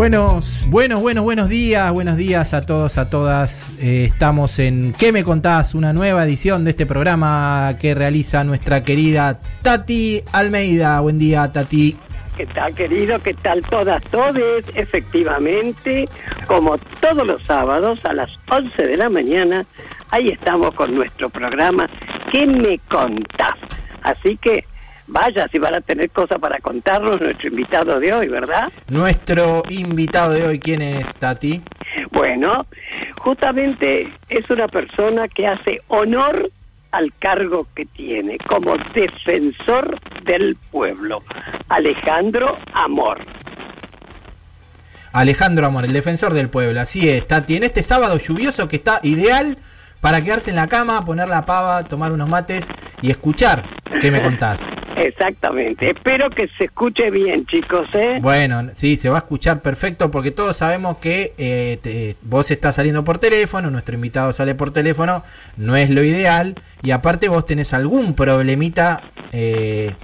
Buenos, buenos, buenos, buenos días, buenos días a todos, a todas. Eh, estamos en ¿Qué me contás? Una nueva edición de este programa que realiza nuestra querida Tati Almeida. Buen día, Tati. ¿Qué tal, querido? ¿Qué tal todas, todes? Efectivamente, como todos los sábados a las 11 de la mañana, ahí estamos con nuestro programa ¿Qué me contás? Así que vaya si van a tener cosas para contarnos nuestro invitado de hoy, ¿verdad? Nuestro invitado de hoy, ¿quién es, Tati? Bueno, justamente es una persona que hace honor al cargo que tiene como defensor del pueblo, Alejandro Amor. Alejandro Amor, el defensor del pueblo, así es, Tati. En este sábado lluvioso que está ideal para quedarse en la cama, poner la pava, tomar unos mates y escuchar qué me contás. Exactamente. Espero que se escuche bien, chicos. ¿eh? Bueno, sí, se va a escuchar perfecto porque todos sabemos que eh, te- vos estás saliendo por teléfono, nuestro invitado sale por teléfono, no es lo ideal y aparte vos tenés algún problemita eh,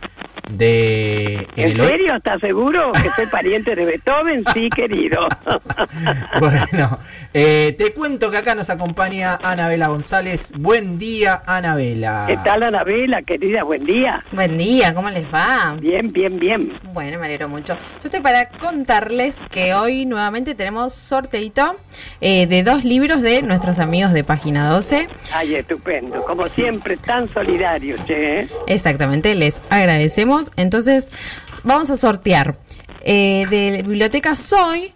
de... ¿En el oí- serio? ¿Estás seguro que soy pariente de Beethoven? Sí, querido. bueno, eh, te cuento que acá nos acompaña Anabela González. Buen día, Anabela. ¿Qué tal, Anabela, querida? Buen día. Buen día, ¿cómo les va? Bien, bien, bien. Bueno, me alegro mucho. Yo estoy para contarles que hoy nuevamente tenemos sorteito eh, de dos libros de nuestros amigos de Página 12. Ay, estupendo. Como siempre, tan solidarios, che. ¿eh? Exactamente, les agradecemos. Entonces, vamos a sortear eh, de Biblioteca Soy.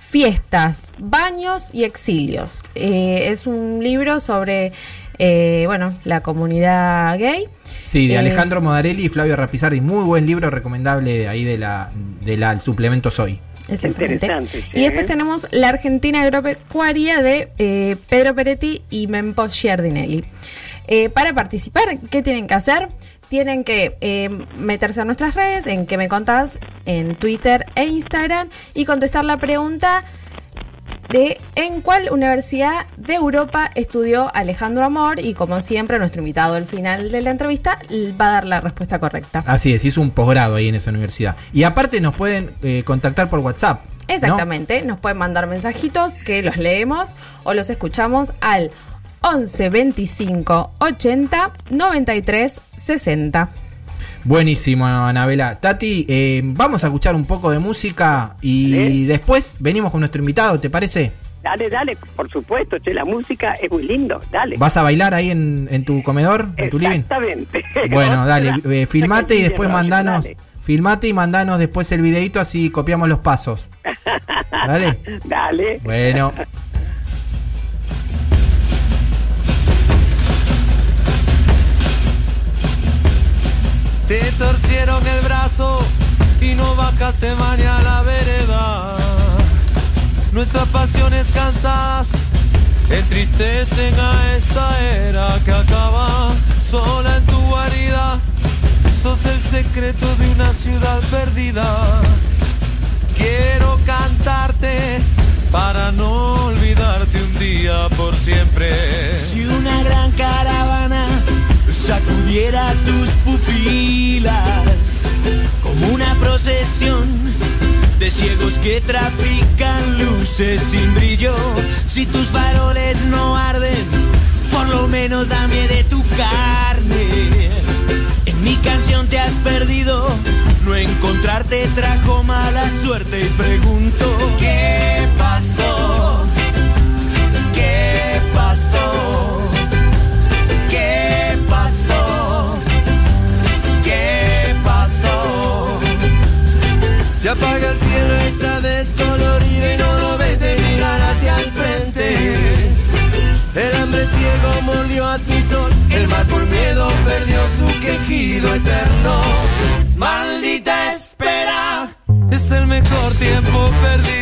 Fiestas, baños y exilios. Eh, es un libro sobre, eh, bueno, la comunidad gay. Sí, de Eh, Alejandro Modarelli y Flavio Rapizardi. Muy buen libro recomendable ahí de la, de la el suplemento Soy. Exactamente. Interesante, sí, Y después ¿eh? tenemos La Argentina Agropecuaria de eh, Pedro Peretti y Mempo Giardinelli. Eh, para participar, ¿qué tienen que hacer? Tienen que eh, meterse a nuestras redes, en que me contás, en Twitter e Instagram, y contestar la pregunta de en cuál universidad de Europa estudió Alejandro Amor. Y como siempre, nuestro invitado al final de la entrevista va a dar la respuesta correcta. Así es, hizo un posgrado ahí en esa universidad. Y aparte nos pueden eh, contactar por WhatsApp. ¿no? Exactamente, nos pueden mandar mensajitos que los leemos o los escuchamos al 11 25 80 93 60. Buenísimo, Anabela. Tati, eh, vamos a escuchar un poco de música y Dale. después venimos con nuestro invitado, ¿te parece? Dale, dale, por supuesto, che. La música es muy lindo. Dale. ¿Vas a bailar ahí en, en tu comedor, en tu living? Exactamente. Bueno, dale, eh, filmate y después Dale. mandanos, filmate y mandanos después el videito así copiamos los pasos. Dale. Dale. Bueno. Te torcieron el brazo y no bajaste mañana a la vereda. Nuestras pasiones cansadas entristecen a esta era que acaba sola en tu guarida. Sos el secreto de una ciudad perdida. Quiero cantarte para no olvidarte un día por siempre. Si una gran caravana sacudiera tus pupilas como una procesión de ciegos que trafican luces sin brillo, si tus faroles no arden, por lo menos dame de tu carne. En mi canción te has perdido, no encontrarte trajo mala suerte y pregunto, ¿qué pasó? apaga el cielo está descolorido y no lo ves de mirar hacia el frente. El hambre ciego mordió a tu sol, el mar por miedo perdió su quejido eterno. Maldita espera, es el mejor tiempo perdido.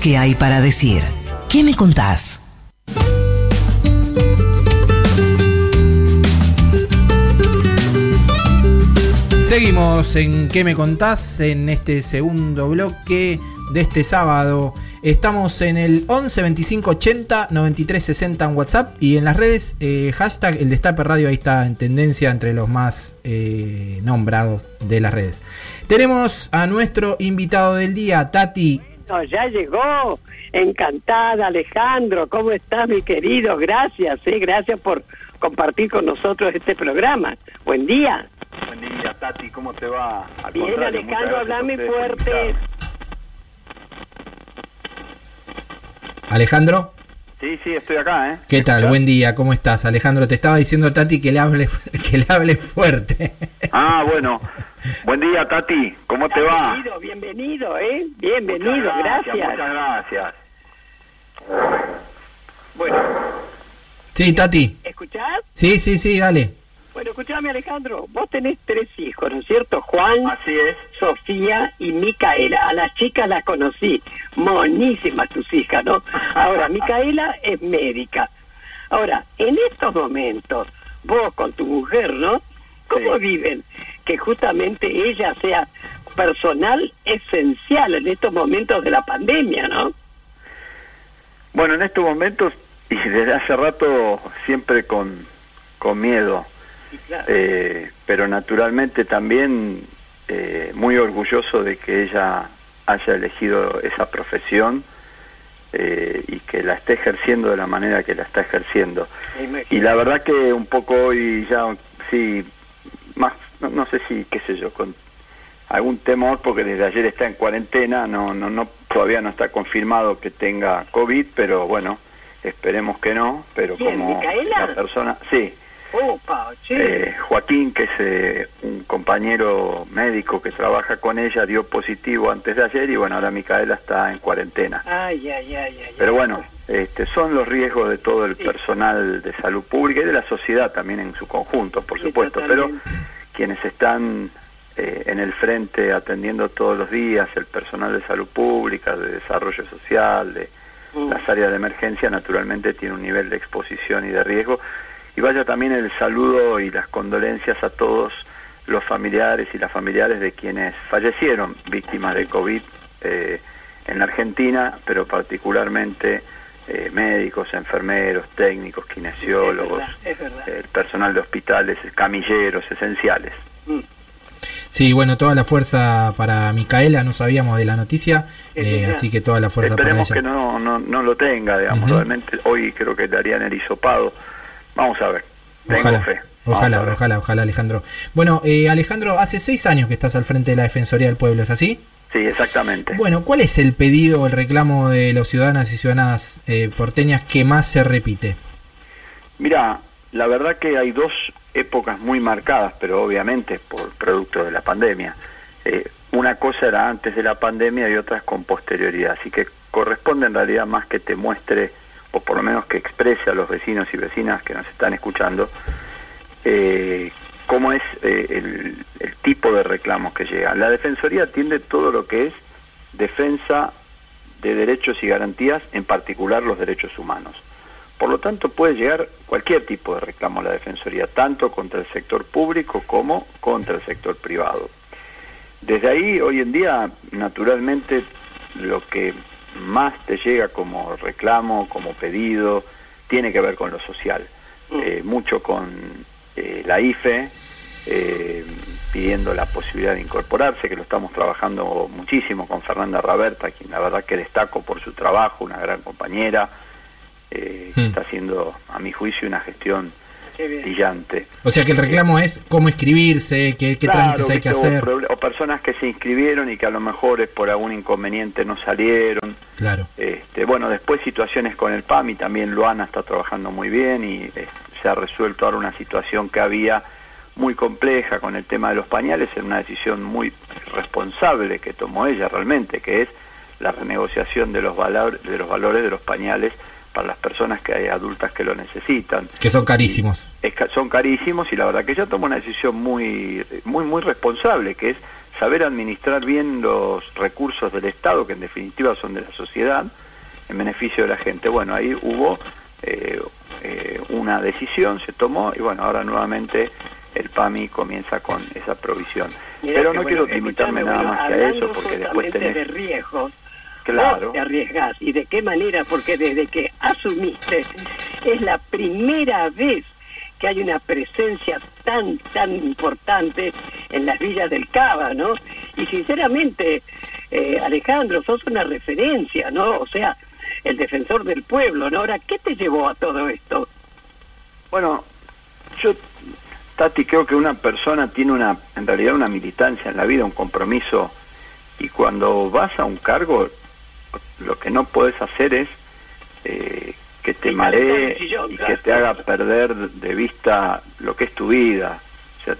Que hay para decir. ¿Qué me contás? Seguimos en ¿Qué me contás? En este segundo bloque de este sábado. Estamos en el 11 25 80 93 60 en WhatsApp y en las redes, eh, hashtag el Destape Radio, ahí está en tendencia entre los más eh, nombrados de las redes. Tenemos a nuestro invitado del día, Tati. Ya llegó. Encantada, Alejandro. ¿Cómo estás, mi querido? Gracias, eh, gracias por compartir con nosotros este programa. Buen día. Buen día, Tati, ¿cómo te va? Al Bien, Alejandro, hablame fuerte. Alejandro. Sí, sí, estoy acá, ¿eh? ¿Qué tal? Buen día, ¿cómo estás? Alejandro, te estaba diciendo Tati que le hable, que le hable fuerte. Ah, bueno. Buen día, Tati. ¿Cómo te va? Bienvenido, bienvenido, ¿eh? Bienvenido, Muchas gracias. Muchas gracias. Bueno, Sí, Tati. ¿escuchás? Sí, sí, sí, dale. Bueno, escuchame, Alejandro. Vos tenés tres hijos, ¿no es cierto? Juan, Así es. Sofía y Micaela. A las chicas las conocí. Monísimas tus hijas, ¿no? Ahora, Micaela es médica. Ahora, en estos momentos, vos con tu mujer, ¿no? ¿Cómo Sí. viven? Que justamente ella sea personal esencial en estos momentos de la pandemia, ¿no? Bueno, en estos momentos, y desde hace rato, siempre con, con miedo, Sí, claro. eh, pero naturalmente también eh, muy orgulloso de que ella haya elegido esa profesión eh, y que la esté ejerciendo de la manera que la está ejerciendo. Y la verdad que un poco hoy ya, sí, más, no, no sé si, qué sé yo, con algún temor, porque desde ayer está en cuarentena, no, no, no, todavía no está confirmado que tenga COVID, pero bueno, esperemos que no, pero ¿Quién, como la persona, sí, Opa, eh, Joaquín, que es eh, un compañero médico que trabaja con ella, dio positivo antes de ayer y bueno, ahora Micaela está en cuarentena. Ay, ay, ay, ay. Pero bueno, este, son los riesgos de todo el Sí. personal de salud pública y de la sociedad también en su conjunto, por Sí, supuesto, pero quienes están eh, en el frente atendiendo todos los días, el personal de salud pública, de desarrollo social, de las áreas de emergencia, naturalmente tiene un nivel de exposición y de riesgo. Y vaya también el saludo y las condolencias a todos los familiares y las familiares de quienes fallecieron víctimas de COVID eh, en la Argentina, pero particularmente eh, médicos, enfermeros, técnicos, kinesiólogos, Es verdad, es verdad. el personal de hospitales, camilleros, esenciales. Mm. Sí, bueno, toda la fuerza para Micaela, no sabíamos de la noticia, eh, así que toda la fuerza Esperemos para que ella. no, no, no lo tenga, digamos, Ujú. realmente hoy creo que darían el hisopado. Vamos a ver, tengo Ojalá, fe. Ojalá, ojalá, ojalá, Alejandro. Bueno, eh, Alejandro, hace seis años que estás al frente de la Defensoría del Pueblo, ¿es así? Sí, exactamente. Bueno, ¿cuál es el pedido o el reclamo de los ciudadanas y ciudadanas eh, porteñas que más se repite? Mira, la verdad que hay dos épocas muy marcadas, pero obviamente por producto de la pandemia. Eh, una cosa era antes de la pandemia y otras con posterioridad, así que corresponde en realidad más que te muestre, o por lo menos que exprese a los vecinos y vecinas que nos están escuchando, eh, cómo es eh, el, el tipo de reclamos que llegan. La Defensoría atiende todo lo que es defensa de derechos y garantías, en particular los derechos humanos. Por lo tanto, puede llegar cualquier tipo de reclamo a la Defensoría, tanto contra el sector público como contra el sector privado. Desde ahí, hoy en día, naturalmente, lo que más te llega como reclamo, como pedido, tiene que ver con lo social. Eh, mucho con eh, la IFE, eh, pidiendo la posibilidad de incorporarse, que lo estamos trabajando muchísimo con Fernanda Raberta, quien la verdad que destaco por su trabajo, una gran compañera, que Hmm. está haciendo, a mi juicio, una gestión. Brillante. O sea que el reclamo es cómo inscribirse, qué, qué Claro, trámites hay que o hacer. O, personas que se inscribieron y que a lo mejor es por algún inconveniente no salieron. Claro. Este, bueno, después situaciones con el PAMI, también Luana está trabajando muy bien y eh, se ha resuelto ahora una situación que había muy compleja con el tema de los pañales, en una decisión muy responsable que tomó ella realmente, que es la renegociación de los, valor- de los valores de los pañales para las personas que hay adultas que lo necesitan. Que son carísimos. Es ca- son carísimos y la verdad que ella tomó una decisión muy, muy, muy responsable, que es saber administrar bien los recursos del Estado, que en definitiva son de la sociedad, en beneficio de la gente. Bueno, ahí hubo eh, eh, una decisión, se tomó y bueno, ahora nuevamente el PAMI comienza con esa provisión. Mirá Pero no bueno, quiero limitarme nada bueno, más que a eso, porque después tenés... de riesgos. Claro. Te arriesgás. ¿Y de qué manera? Porque desde que asumiste es la primera vez que hay una presencia tan, tan importante en las villas del Cava, ¿no? Y sinceramente, eh, Alejandro, sos una referencia, ¿no? O sea, el defensor del pueblo, ¿no? Ahora, ¿qué te llevó a todo esto? Bueno, yo, Tati, creo que una persona tiene una, en realidad una militancia en la vida, un compromiso, y cuando vas a un cargo, lo que no puedes hacer es eh, que te maree y que te haga perder de vista lo que es tu vida. O sea,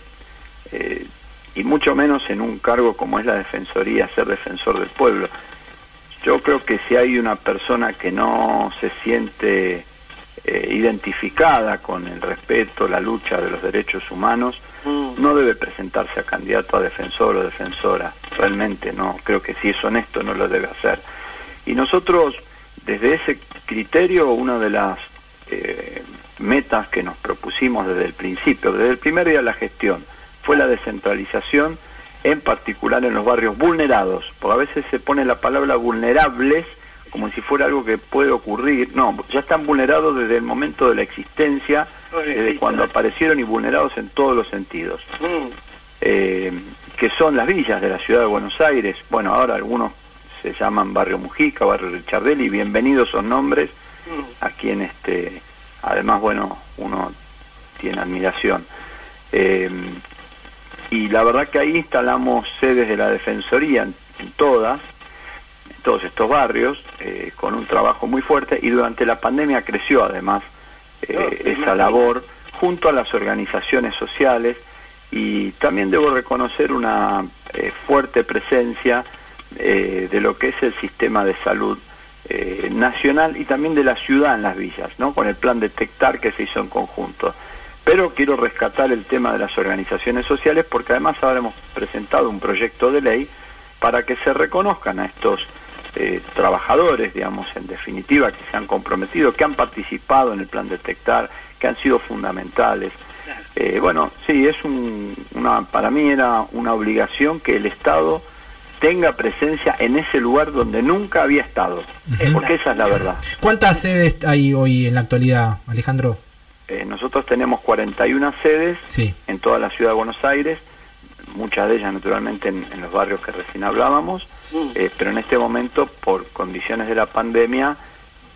eh, y mucho menos en un cargo como es la Defensoría, ser defensor del pueblo. Yo creo que si hay una persona que no se siente eh, identificada con el respeto, la lucha de los derechos humanos, Mm. no debe presentarse a candidato a defensor o defensora. Realmente no, creo que si es honesto no lo debe hacer. Y nosotros, desde ese criterio, una de las eh, metas que nos propusimos desde el principio, desde el primer día de la gestión, fue la descentralización, en particular en los barrios vulnerados, porque a veces se pone la palabra vulnerables como si fuera algo que puede ocurrir. No, ya están vulnerados desde el momento de la existencia, desde cuando aparecieron y vulnerados en todos los sentidos. Mm. Eh, que son las villas de la ciudad de Buenos Aires. Bueno, ahora algunos se llaman Barrio Mujica, Barrio Richardelli, bienvenidos son nombres Mm. a quien este, además, bueno, uno tiene admiración. Eh, y la verdad que ahí instalamos sedes de la Defensoría en, en todas, en todos estos barrios, eh, con un trabajo muy fuerte y durante la pandemia creció además eh, No, esa labor junto a las organizaciones sociales y también debo reconocer una eh, fuerte presencia eh, de lo que es el sistema de salud eh, nacional y también de la ciudad en las villas, ¿no? con el plan detectar que se hizo en conjunto. Pero quiero rescatar el tema de las organizaciones sociales porque además ahora hemos presentado un proyecto de ley para que se reconozcan a estos eh, trabajadores, digamos, en definitiva, que se han comprometido, que han participado en el plan detectar, que han sido fundamentales. Eh, bueno, sí, es un, una, para mí era una obligación que el Estado tenga presencia en ese lugar donde nunca había estado, Ujú. porque esa es la verdad. ¿Cuántas sedes hay hoy en la actualidad, Alejandro? Eh, nosotros tenemos 41 sedes Sí. en toda la ciudad de Buenos Aires, muchas de ellas naturalmente en, en los barrios que recién hablábamos, Mm. eh, pero en este momento por condiciones de la pandemia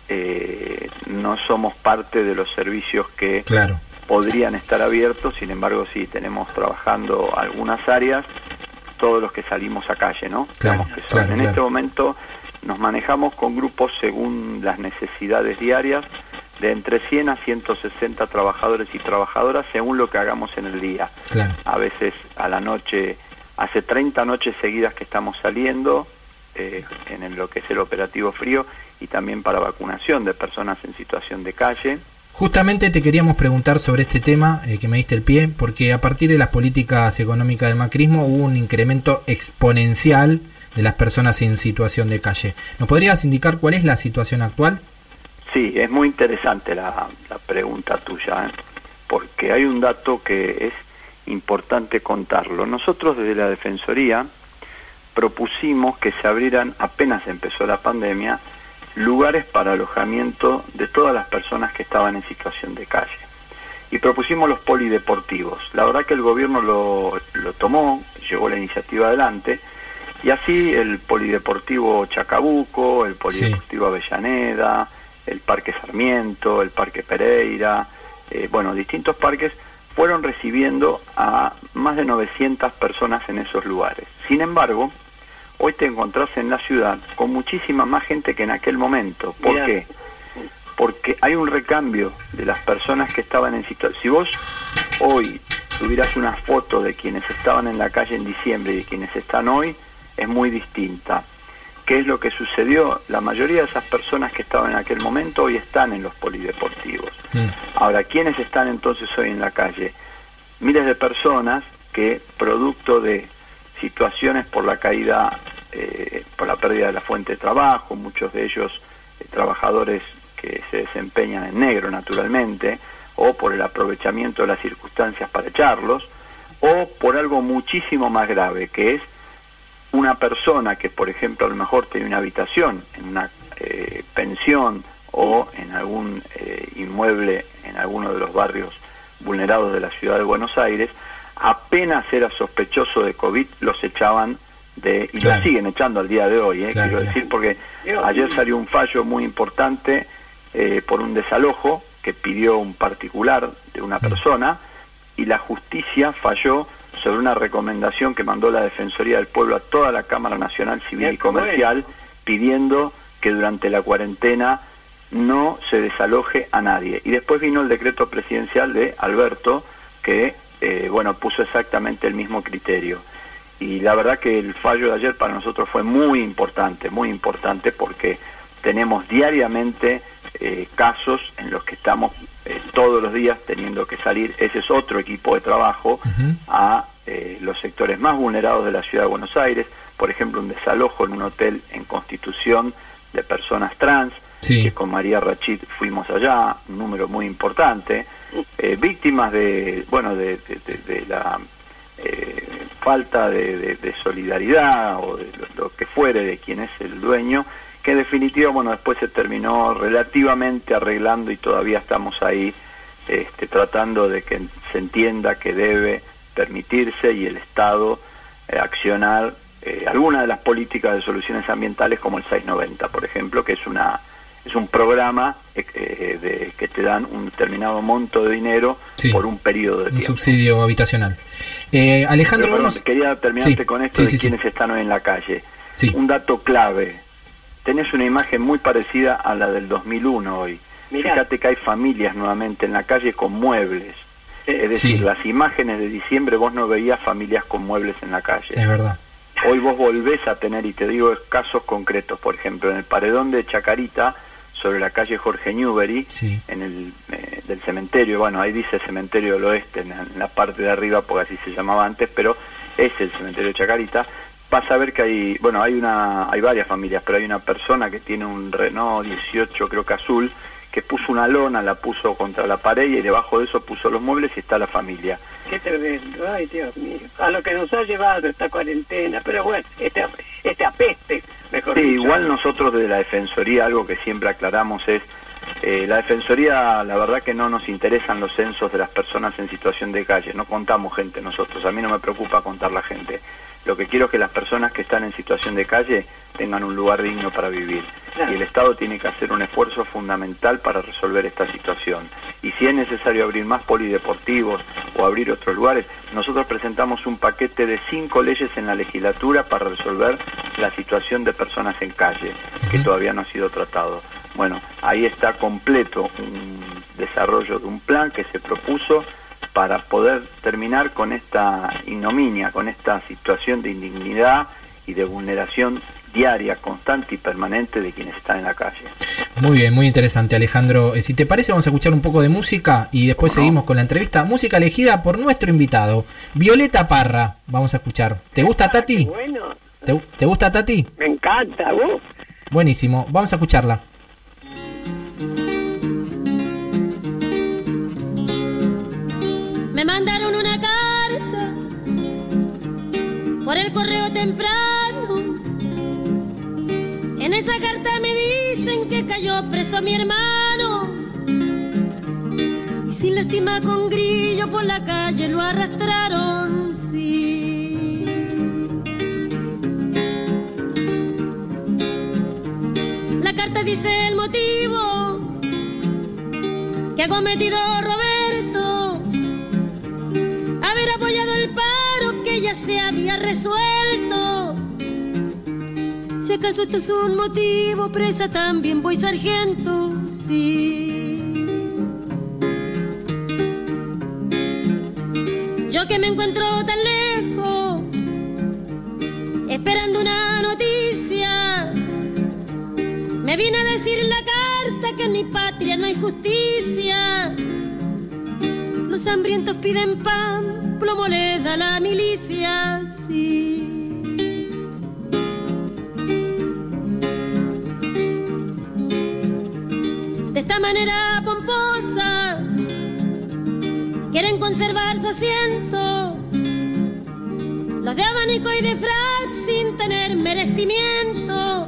eh, no somos parte de los servicios que Claro. podrían estar abiertos, sin embargo sí tenemos trabajando algunas áreas, todos los que salimos a calle, ¿no? Claro, Digamos que claro, en claro. este momento nos manejamos con grupos según las necesidades diarias de entre 100 a 160 trabajadores y trabajadoras según lo que hagamos en el día. Claro. A veces a la noche, hace 30 noches seguidas que estamos saliendo eh, en lo que es el operativo frío y también para vacunación de personas en situación de calle. Justamente te queríamos preguntar sobre este tema eh, que me diste el pie, porque a partir de las políticas económicas del macrismo hubo un incremento exponencial de las personas en situación de calle. ¿Nos podrías indicar cuál es la situación actual? Sí, es muy interesante la, pregunta tuya, ¿eh? porque hay un dato que es importante contarlo. Nosotros desde la Defensoría propusimos que se abrieran, apenas empezó la pandemia, lugares para alojamiento de todas las personas que estaban en situación de calle. Y propusimos los polideportivos. La verdad que el gobierno lo, lo tomó, llevó la iniciativa adelante, y así el polideportivo Chacabuco, el polideportivo Avellaneda, el Parque Sarmiento, el Parque Pereira, eh, bueno, distintos parques fueron recibiendo a más de 900 personas en esos lugares. Sin embargo, hoy te encontrás en la ciudad con muchísima más gente que en aquel momento. ¿Por Mirá. qué? Porque hay un recambio de las personas que estaban en situación. Si vos hoy tuvieras una foto de quienes estaban en la calle en diciembre y de quienes están hoy, es muy distinta. ¿Qué es lo que sucedió? La mayoría de esas personas que estaban en aquel momento hoy están en los polideportivos. Mm. Ahora, ¿quiénes están entonces hoy en la calle? Miles de personas que, producto de situaciones por la caída, eh, por la pérdida de la fuente de trabajo, muchos de ellos eh, trabajadores que se desempeñan en negro naturalmente, o por el aprovechamiento de las circunstancias para echarlos, o por algo muchísimo más grave, que es una persona que, por ejemplo, a lo mejor tiene una habitación en una eh, pensión o en algún eh, inmueble en alguno de los barrios vulnerados de la ciudad de Buenos Aires, apenas era sospechoso de COVID, los echaban de, y Claro. los siguen echando al día de hoy, eh, Claro, quiero claro. decir, porque ayer salió un fallo muy importante eh, por un desalojo que pidió un particular de una persona y la justicia falló sobre una recomendación que mandó la Defensoría del Pueblo a toda la Cámara Nacional Civil y. Comercial pidiendo que durante la cuarentena no se desaloje a nadie. Y después vino el decreto presidencial de Alberto, que eh, bueno puso exactamente el mismo criterio. Y la verdad que el fallo de ayer para nosotros fue muy importante, muy importante porque tenemos diariamente eh, casos en los que estamos eh, todos los días teniendo que salir, ese es otro equipo de trabajo, a los sectores más vulnerados de la ciudad de Buenos Aires, por ejemplo un desalojo en un hotel en Constitución de personas trans, que con María Rachid fuimos allá, un número muy importante, eh, víctimas de, bueno, de, la eh, falta de, solidaridad o de lo, que fuere de quien es el dueño, que en definitiva, bueno, después se terminó relativamente arreglando y todavía estamos ahí este, tratando de que se entienda que debe permitirse y el Estado eh, accionar algunas de las políticas de soluciones ambientales como el 690, por ejemplo, que es una es un programa eh, de, que te dan un determinado monto de dinero por un periodo de tiempo. Un subsidio habitacional. Eh, Alejandro, quería terminarte con esto de quienes están hoy en la calle. Un dato clave. Tenés una imagen muy parecida a la del 2001 hoy. Fíjate que hay familias nuevamente en la calle con muebles. Es decir, las imágenes de diciembre vos no veías familias con muebles en la calle. Es verdad. Hoy vos volvés a tener, y te digo casos concretos, por ejemplo, en el paredón de Chacarita, sobre la calle Jorge Newbery, en el eh, del cementerio, bueno, ahí dice cementerio del oeste, en, la parte de arriba, porque así se llamaba antes, pero es el cementerio de Chacarita, vas a ver que hay, bueno, hay una, hay varias familias, pero hay una persona que tiene un Renault 18, creo que azul, que puso una lona, la puso contra la pared y debajo de eso puso los muebles y está la familia. Qué tremendo, ay Dios mío, a lo que nos ha llevado esta cuarentena, pero bueno, este, este apeste, mejor Sí, igual nosotros desde la Defensoría, algo que siempre aclaramos es, eh, la Defensoría, la verdad que no nos interesan los censos de las personas en situación de calle, no contamos gente nosotros, a mí no me preocupa contar la gente. Lo que quiero es que las personas que están en situación de calle tengan un lugar digno para vivir. Y el Estado tiene que hacer un esfuerzo fundamental para resolver esta situación. Y si es necesario abrir más polideportivos o abrir otros lugares, nosotros presentamos un paquete de cinco leyes en la legislatura para resolver la situación de personas en calle, que todavía no ha sido tratado. Bueno, ahí está completo un desarrollo de un plan que se propuso para poder terminar con esta ignominia, con esta situación de indignidad y de vulneración diaria, constante y permanente de quienes están en la calle. Muy bien, muy interesante Alejandro. Eh, si te parece vamos a escuchar un poco de música y después seguimos con la entrevista. Música elegida por nuestro invitado, Violeta Parra. Vamos a escuchar. ¿Te gusta Tati? Bueno. ¿Te, gusta Tati? Me encanta, vos. Buenísimo, vamos a escucharla. Mandaron una carta por el correo temprano. En esa carta me dicen que cayó preso mi hermano. Y sin lástima con grillo por la calle lo arrastraron, sí. La carta dice el motivo que ha cometido Roberto apoyado el paro que ya se había resuelto. Si acaso esto es un motivo, presa también voy sargento, sí. Yo que me encuentro tan lejos, esperando una noticia, me vine a decir la carta que en mi patria no hay justicia. Los hambrientos piden pan, plomo le da la milicia, sí. De esta manera pomposa, quieren conservar su asiento. Los de abanico y de frac sin tener merecimiento.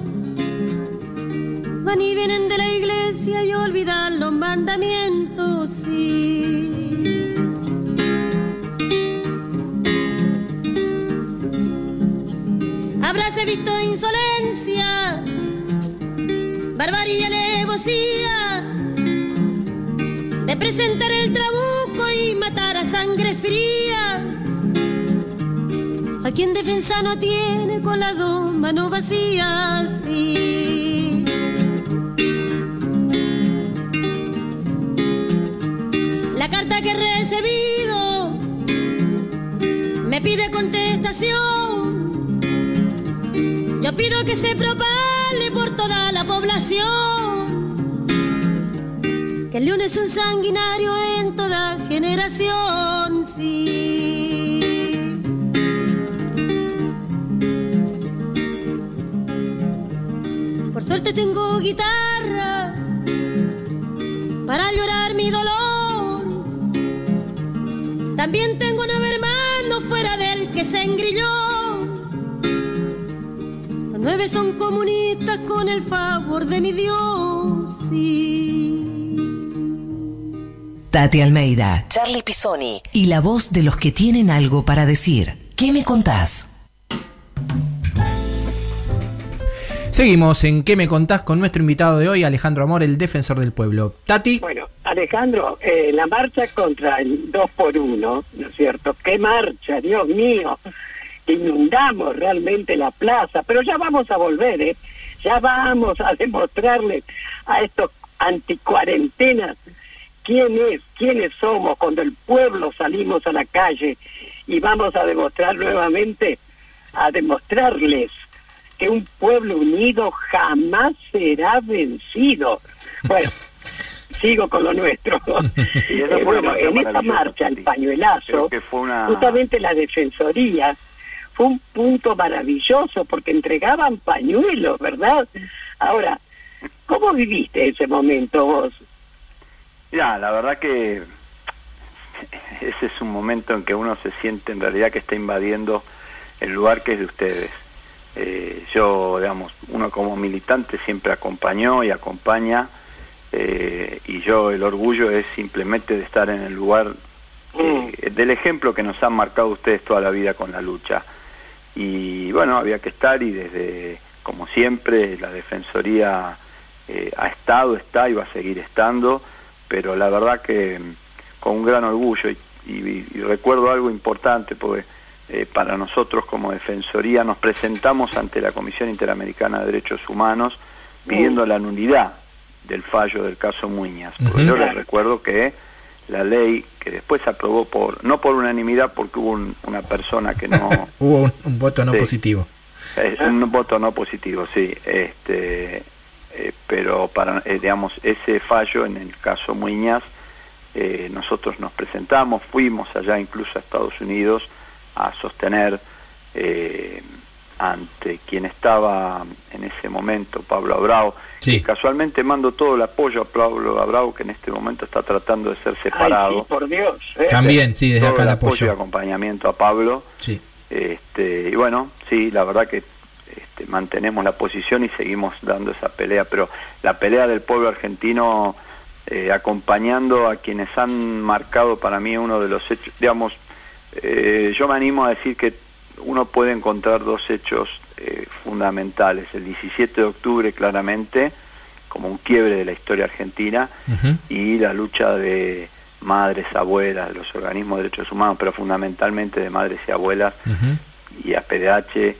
Van y vienen de la iglesia y olvidan los mandamientos, sí. habrás visto insolencia, barbarie alevosía, de presentar el trabuco y matar a sangre fría. A quien defensa no tiene con las dos manos vacías. La carta que he recibido me pide contestación Pido que se propale por toda la población. Que el león es un sanguinario en toda generación, sí. Por suerte tengo guitarra para llorar mi dolor. También tengo un hermano fuera del que se engrilló. Nueve son comunistas con el favor de mi Dios. Sí. Tati Almeida, Charlie Pisoni y la voz de los que tienen algo para decir. ¿Qué me contás? Seguimos en ¿Qué me contás? con nuestro invitado de hoy, Alejandro Amor, el defensor del pueblo. Tati. Bueno, Alejandro, eh, la marcha contra el 2 por 1 ¿no es cierto? ¡Qué marcha, Dios mío! Inundamos realmente la plaza, pero ya vamos a volver, ¿eh? Ya vamos a demostrarle a estos anticuarentenas quién es, quiénes somos cuando el pueblo salimos a la calle y vamos a demostrar nuevamente, a demostrarles que un pueblo unido jamás será vencido. Bueno, sigo con lo nuestro. Eh, bueno, en esta marcha, el pañuelazo, una- justamente la Defensoría fue un punto maravilloso porque entregaban pañuelos, ¿verdad? Ahora, ¿cómo viviste ese momento vos? Ya, la verdad que ese es un momento en que uno se siente en realidad que está invadiendo el lugar que es de ustedes. Eh, yo, digamos, uno como militante siempre acompañó y acompaña, eh, y yo el orgullo es simplemente de estar en el lugar que- del ejemplo que nos han marcado ustedes toda la vida con la lucha. Y bueno, había que estar y desde, como siempre, la Defensoría eh, ha estado, está y va a seguir estando, pero la verdad que mm, con un gran orgullo y, y- y recuerdo algo importante porque eh, para nosotros como Defensoría nos presentamos ante la Comisión Interamericana de Derechos Humanos pidiendo la nulidad del fallo del caso Muñas. Porque Ujú. yo les recuerdo que la ley que después se aprobó por no por unanimidad porque hubo un- una persona que no Hubo un, un voto no Sí. positivo. es un voto no positivo, sí. Este, eh, pero para, eh, digamos, ese fallo en el caso Muñas, eh, nosotros nos presentamos, fuimos allá incluso a Estados Unidos a sostener eh, ante quien estaba en ese momento, Pablo Abrao, Sí. que casualmente mando todo el apoyo a Pablo Abrao, que en este momento está tratando de ser Ay, separado. sí, por Dios. ¿eh? También, sí, desde todo acá el el apoyo y apoyo. acompañamiento a Pablo. Sí. Este, y bueno, sí, la verdad que este, mantenemos la posición y seguimos dando esa pelea, pero la pelea del pueblo argentino eh, acompañando a quienes han marcado para mí uno de los hechos, digamos, eh, yo me animo a decir que uno puede encontrar dos hechos eh, fundamentales, el 17 de octubre claramente, como un quiebre de la historia argentina, y la lucha de madres, abuelas, de los organismos de derechos humanos, pero fundamentalmente de madres y abuelas, y a PDH,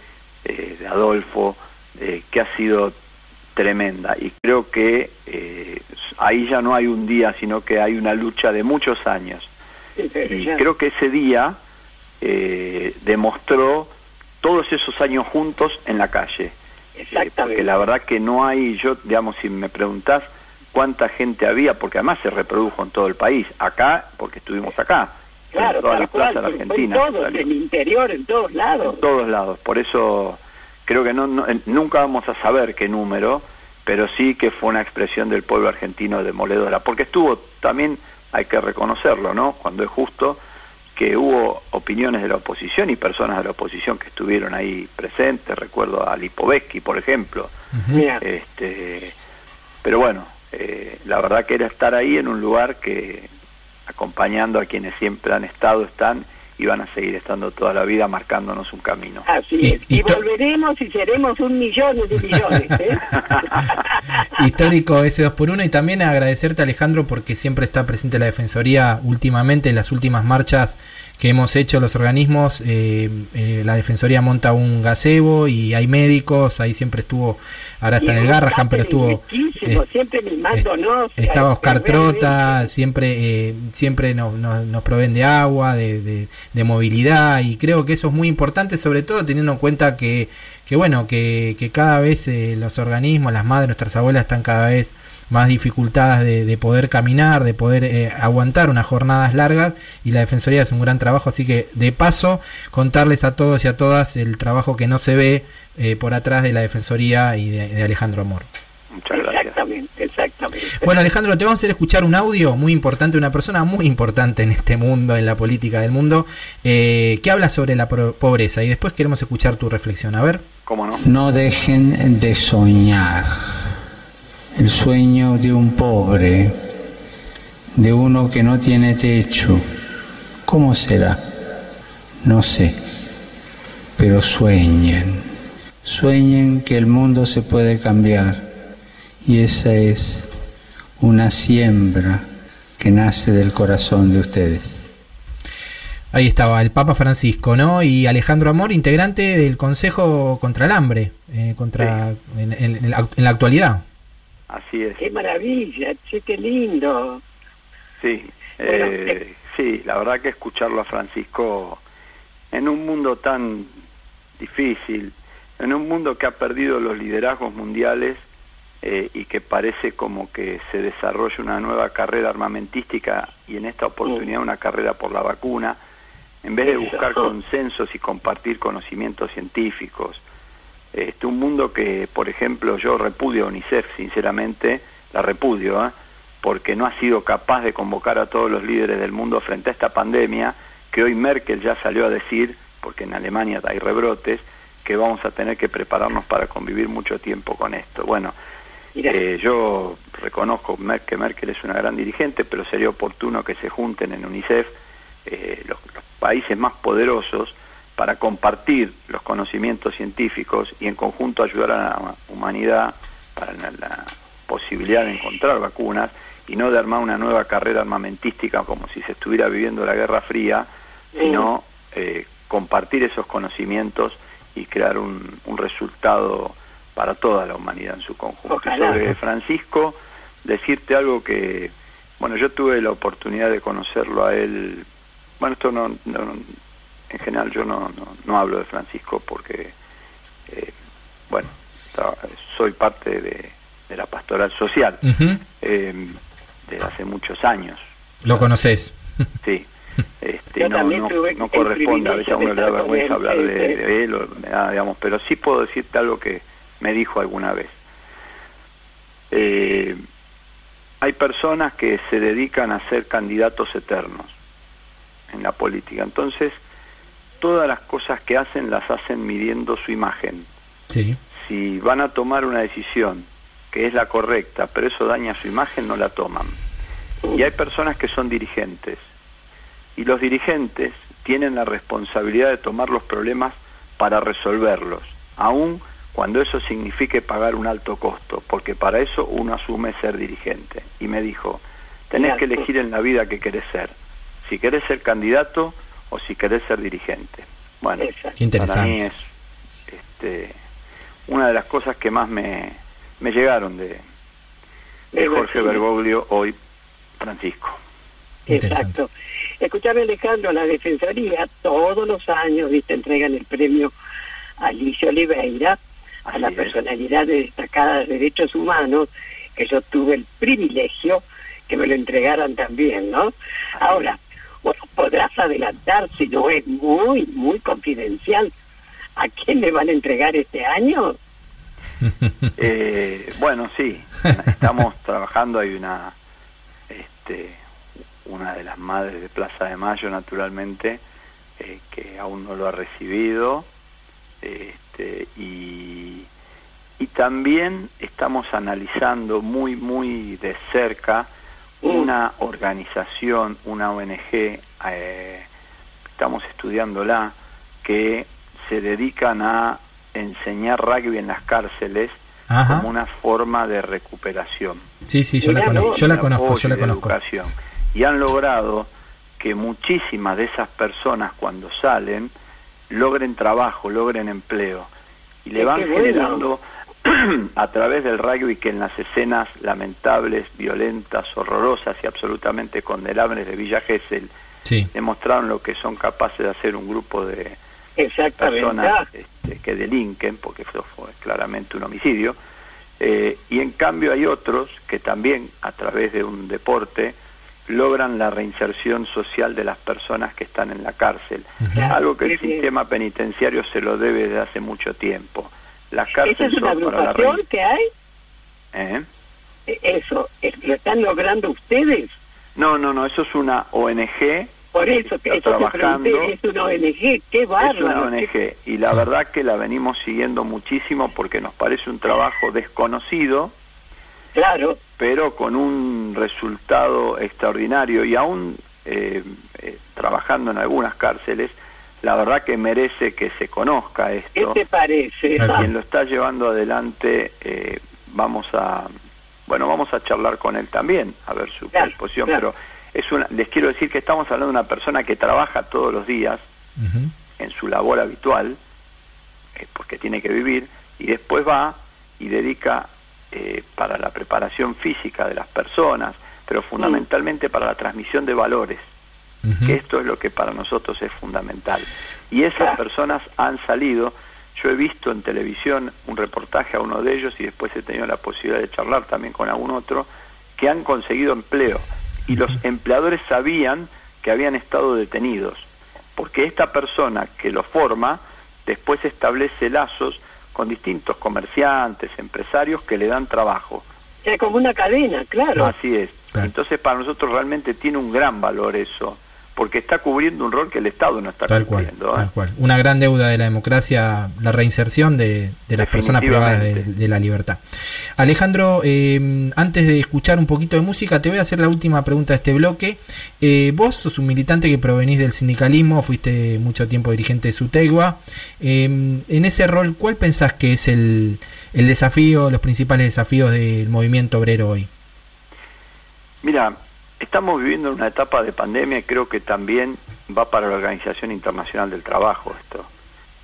eh, de Adolfo, eh, que ha sido tremenda. Y creo que eh, ahí ya no hay un día, sino que hay una lucha de muchos años. Y creo que ese día eh, demostró todos esos años juntos en la calle. Eh, Exactamente. porque la verdad que no hay, yo, digamos, si me preguntás cuánta gente había, porque además se reprodujo en todo el país, acá, porque estuvimos acá, Claro, en todas las plazas de fue en Argentina. todos, salió. en el interior, en todos lados. En todos lados, por eso creo que no, no- eh, nunca vamos a saber qué número, pero sí que fue una expresión del pueblo argentino demoledora, porque estuvo también, hay que reconocerlo, ¿no? Cuando es justo, que hubo opiniones de la oposición y personas de la oposición que estuvieron ahí presentes, recuerdo a Lipovetsky, por ejemplo, este, pero bueno, eh, la verdad que era estar ahí en un lugar que acompañando a quienes siempre han estado, están y van a seguir estando toda la vida marcándonos un camino. así Y- es. y volveremos y seremos un millón de millones. ¿eh? Histórico ese 2 por 1 y también agradecerte Alejandro porque siempre está presente la Defensoría últimamente en las últimas marchas que hemos hecho los organismos, eh, eh, la Defensoría monta un gazebo y hay médicos, ahí siempre estuvo, ahora está en el Garrahan, pero estuvo... eh, siempre. Estaba Oscar Trota, siempre, eh, siempre nos, nos, nos, proveen de agua, de, de, de, movilidad y creo que eso es muy importante, sobre todo teniendo en cuenta que, que bueno, que, que cada vez eh, los organismos, las madres, nuestras abuelas están cada vez más dificultadas de, de poder caminar, de poder eh, aguantar unas jornadas largas y la Defensoría hace un gran trabajo, así que de paso contarles a todos y a todas el trabajo que no se ve eh, por atrás de la Defensoría y de, de Alejandro Amor. Muchas gracias. Exactamente, exactamente. Bueno, Alejandro, te vamos a hacer escuchar un audio muy importante, una persona muy importante en este mundo, en la política del mundo, eh, que habla sobre la pobreza y después queremos escuchar tu reflexión. A ver. ¿Cómo no? No dejen de soñar el sueño de un pobre, de uno que no tiene techo. ¿Cómo será? No sé, pero sueñen, sueñen que el mundo se puede cambiar y esa es una siembra que nace del corazón de ustedes. Ahí estaba el Papa Francisco, ¿no? Y Alejandro Amor, integrante del Consejo contra el Hambre, eh, contra sí. en, en, en, la, en, la, actualidad. Así es. Qué maravilla, che, qué lindo. Sí, bueno, eh, eh, sí, la verdad que escucharlo a Francisco en un mundo tan difícil, en un mundo que ha perdido los liderazgos mundiales eh, y que parece como que se desarrolla una nueva carrera armamentística y en esta oportunidad una carrera por la vacuna, en vez de buscar consensos y compartir conocimientos científicos. Este, un mundo que, por ejemplo, yo repudio a UNICEF, sinceramente, la repudio, ¿eh? porque no ha sido capaz de convocar a todos los líderes del mundo frente a esta pandemia, que hoy Merkel ya salió a decir, porque en Alemania hay rebrotes, que vamos a tener que prepararnos para convivir mucho tiempo con esto. Bueno, eh, yo reconozco que Merkel es una gran dirigente, pero sería oportuno que se junten en UNICEF eh, los, los, países más poderosos para compartir los conocimientos científicos y en conjunto ayudar a la humanidad para la, la posibilidad de encontrar vacunas y no de armar una nueva carrera armamentística como si se estuviera viviendo la Guerra Fría, sino eh, compartir esos conocimientos y crear un, un resultado para toda la humanidad en su conjunto. Ojalá. Sobre Francisco, decirte algo que, bueno, yo tuve la oportunidad de conocerlo a él, bueno, esto no, no en general yo no, no, no, hablo de Francisco porque, eh, bueno, soy parte de, de, la pastoral social uh -huh. eh, de hace muchos años. ¿Lo conoces? Sí. Este, no, no, no corresponde, a veces a uno le da vergüenza hablar de, de él, o, digamos, pero sí puedo decirte algo que me dijo alguna vez. Eh, hay personas que se dedican a ser candidatos eternos en la política, entonces todas las cosas que hacen las hacen midiendo su imagen. Sí. Si van a tomar una decisión que es la correcta, pero eso daña su imagen, no la toman. Y hay personas que son dirigentes. Y los dirigentes tienen la responsabilidad de tomar los problemas para resolverlos, aun cuando eso signifique pagar un alto costo, porque para eso uno asume ser dirigente. Y me dijo, tenés que elegir en la vida que querés ser. Si querés ser candidato, o si querés ser dirigente. Bueno, para mí es este, una de las cosas que más me, me llegaron de, de Jorge Bergoglio, hoy Francisco. Exacto. Escuchame Alejandro, la Defensoría todos los años, viste, entregan el premio a Alicia Oliveira, a Así la personalidad de destacada de derechos humanos, que yo tuve el privilegio que me lo entregaran también, ¿no? Así Ahora, bueno, podrás adelantar, si no es muy, muy confidencial, ¿a quién le van a entregar este año? eh, bueno, sí, estamos trabajando, hay una, este, una de las madres de Plaza de Mayo, naturalmente, eh, que aún no lo ha recibido, este, y, y también estamos analizando muy, muy de cerca una organización, una ONG, eh, estamos estudiándola, que se dedican a enseñar rugby en las cárceles Ajá. como una forma de recuperación. Sí, sí, yo la, conozco, yo la conozco, yo la conozco. Educación. Y han logrado que muchísimas de esas personas cuando salen logren trabajo, logren empleo y le van generando a través del rugby que en las escenas lamentables, violentas, horrorosas y absolutamente condenables de Villa Gesell Sí. demostraron lo que son capaces de hacer un grupo de personas este, que delinquen, porque eso fue claramente un homicidio, eh, y en cambio hay otros que también a través de un deporte logran la reinserción social de las personas que están en la cárcel, algo que el sistema penitenciario se lo debe desde hace mucho tiempo. Las ¿Esa es una agrupación que hay? ¿Eh? Eh, Eso, ¿es- ¿lo están logrando ustedes? No, no, no, eso es una ONG Por eso, que Está eso trabajando. es una ONG, qué Es una bárbaro. ONG y la verdad que la venimos siguiendo muchísimo porque nos parece un trabajo desconocido, Claro, pero con un resultado extraordinario y aún eh, eh, trabajando en algunas cárceles, la verdad que merece que se conozca ¿qué esto. te parece? Ah, Quien lo está llevando adelante, eh, vamos a, bueno, vamos a charlar con él también, a ver su Claro, posición, claro. pero es una, les quiero decir que estamos hablando de una persona que trabaja todos los días, en su labor habitual, eh, porque tiene que vivir, y después va y dedica eh, para la preparación física de las personas, pero fundamentalmente para la transmisión de valores, Que esto es lo que para nosotros es fundamental. Y esas personas han salido, yo he visto en televisión un reportaje a uno de ellos y después he tenido la posibilidad de charlar también con algún otro, que han conseguido empleo. Y los empleadores sabían que habían estado detenidos, porque esta persona que lo forma después establece lazos con distintos comerciantes, empresarios que le dan trabajo. Es como una cadena, claro. Así es. Claro. Entonces para nosotros realmente tiene un gran valor eso, porque está cubriendo un rol que el Estado no está Tal cual, cumpliendo. ¿eh? tal cual. Una gran deuda de la democracia, la reinserción de, de las personas privadas de, la libertad. Alejandro, eh, antes de escuchar un poquito de música, te voy a hacer la última pregunta de este bloque. Eh, vos sos un militante que provenís del sindicalismo, fuiste mucho tiempo dirigente de Sutegua. Eh, en ese rol, ¿cuál pensás que es el, el desafío, los principales desafíos del movimiento obrero hoy? Mira, estamos viviendo una etapa de pandemia y creo que también va para la Organización Internacional del Trabajo esto.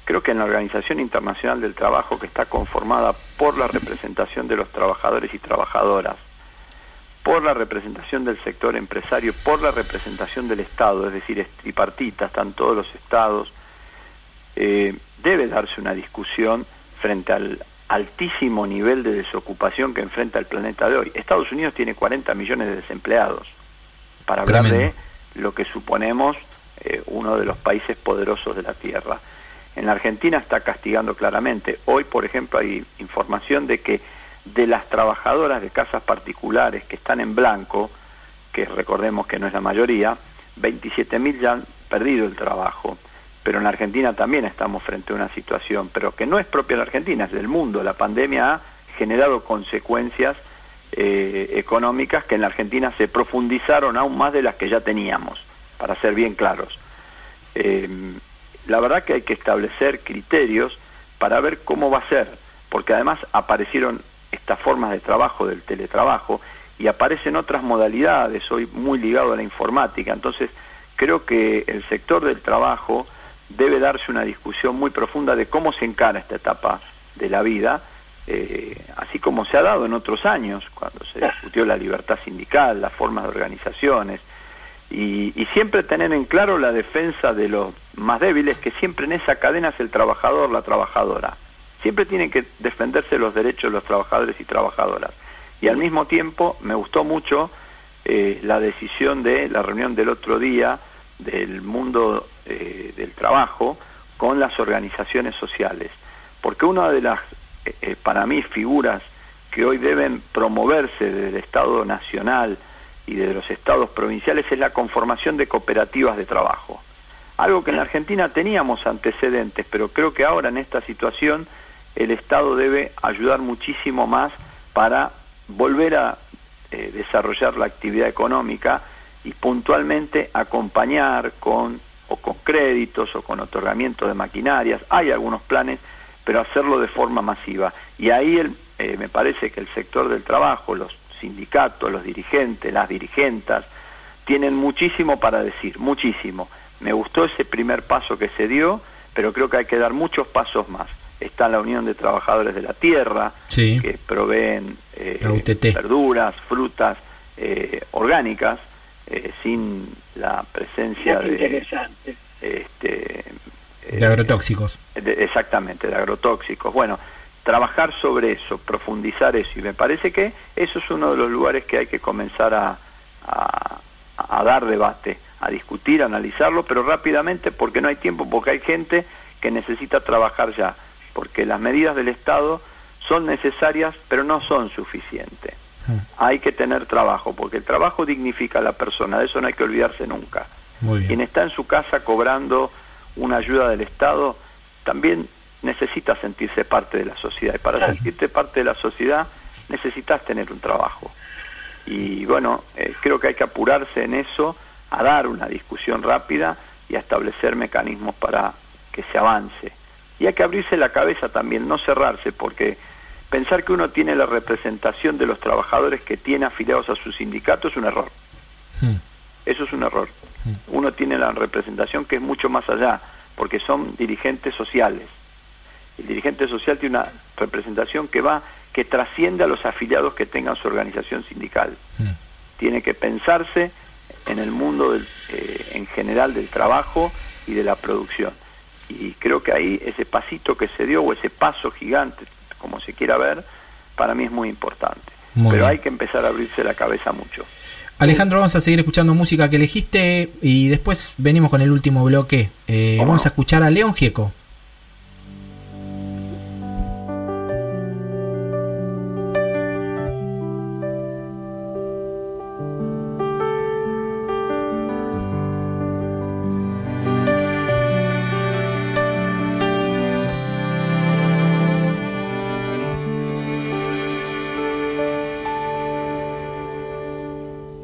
Creo que en la Organización Internacional del Trabajo, que está conformada por la representación de los trabajadores y trabajadoras, por la representación del sector empresario, por la representación del Estado, es decir, es tripartita, están todos los estados, eh, debe darse una discusión frente al altísimo nivel de desocupación que enfrenta el planeta de hoy. Estados Unidos tiene 40 millones de desempleados, para hablar Tremendo. de lo que suponemos eh, uno de los países poderosos de la Tierra. En la Argentina está castigando claramente. Hoy, por ejemplo, hay información de que de las trabajadoras de casas particulares que están en blanco, que recordemos que no es la mayoría, 27.000 ya han perdido el trabajo. Pero en la Argentina también estamos frente a una situación, pero que no es propia de la Argentina, es del mundo. La pandemia ha generado consecuencias eh, económicas que en la Argentina se profundizaron aún más de las que ya teníamos, para ser bien claros. Eh, la verdad que hay que establecer criterios para ver cómo va a ser, porque además aparecieron estas formas de trabajo del teletrabajo y aparecen otras modalidades, hoy muy ligado a la informática, entonces creo que el sector del trabajo debe darse una discusión muy profunda de cómo se encara esta etapa de la vida, eh, así como se ha dado en otros años, cuando se discutió la libertad sindical, las formas de organizaciones, y, y siempre tener en claro la defensa de los más débiles, que siempre en esa cadena es el trabajador, la trabajadora. Siempre tienen que defenderse los derechos de los trabajadores y trabajadoras. Y al mismo tiempo me gustó mucho eh, la decisión de la reunión del otro día del mundo eh, del trabajo con las organizaciones sociales. Porque una de las, eh, eh, para mí, figuras que hoy deben promoverse desde el Estado Nacional y de los estados provinciales es la conformación de cooperativas de trabajo. Algo que en la Argentina teníamos antecedentes, pero creo que ahora en esta situación el Estado debe ayudar muchísimo más para volver a eh, desarrollar la actividad económica y puntualmente acompañar con o con créditos o con otorgamiento de maquinarias. Hay algunos planes, pero hacerlo de forma masiva. Y ahí el, eh, me parece que el sector del trabajo, los sindicatos, los dirigentes, las dirigentas, tienen muchísimo para decir, muchísimo. Me gustó ese primer paso que se dio, pero creo que hay que dar muchos pasos más. Está la Unión de Trabajadores de la Tierra, Sí. que proveen eh, verduras, frutas eh, orgánicas, eh, sin la presencia de, interesante. este, De agrotóxicos. de- exactamente, de agrotóxicos. Bueno, trabajar sobre eso, profundizar eso, y me parece que eso es uno de los lugares que hay que comenzar a, a- a dar debate, a discutir, a analizarlo, pero rápidamente porque no hay tiempo, porque hay gente que necesita trabajar ya, porque las medidas del Estado son necesarias, pero no son suficientes. Hay que tener trabajo, porque el trabajo dignifica a la persona, de eso no hay que olvidarse nunca. Muy bien. Quien está en su casa cobrando una ayuda del Estado también necesita sentirse parte de la sociedad. Y para sentirte parte de la sociedad necesitas tener un trabajo. Y bueno, eh, creo que hay que apurarse en eso, a dar una discusión rápida y a establecer mecanismos para que se avance. Y hay que abrirse la cabeza también, no cerrarse, porque pensar que uno tiene la representación de los trabajadores que tiene afiliados a su sindicato es un error. Hmm. Eso es un error. Uno tiene la representación que es mucho más allá, porque son dirigentes sociales. El dirigente social tiene una representación que va, que trasciende a los afiliados que tengan su organización sindical. Hmm. Tiene que pensarse en el mundo del, eh, en general del trabajo y de la producción. Y creo que ahí ese pasito que se dio, o ese paso gigante, como se quiera ver, para mí es muy importante. Muy Pero bien. hay que empezar a abrirse la cabeza mucho. Alejandro, vamos a seguir escuchando música que elegiste y después venimos con el último bloque. Eh, ¿Cómo vamos a escuchar a León Gieco.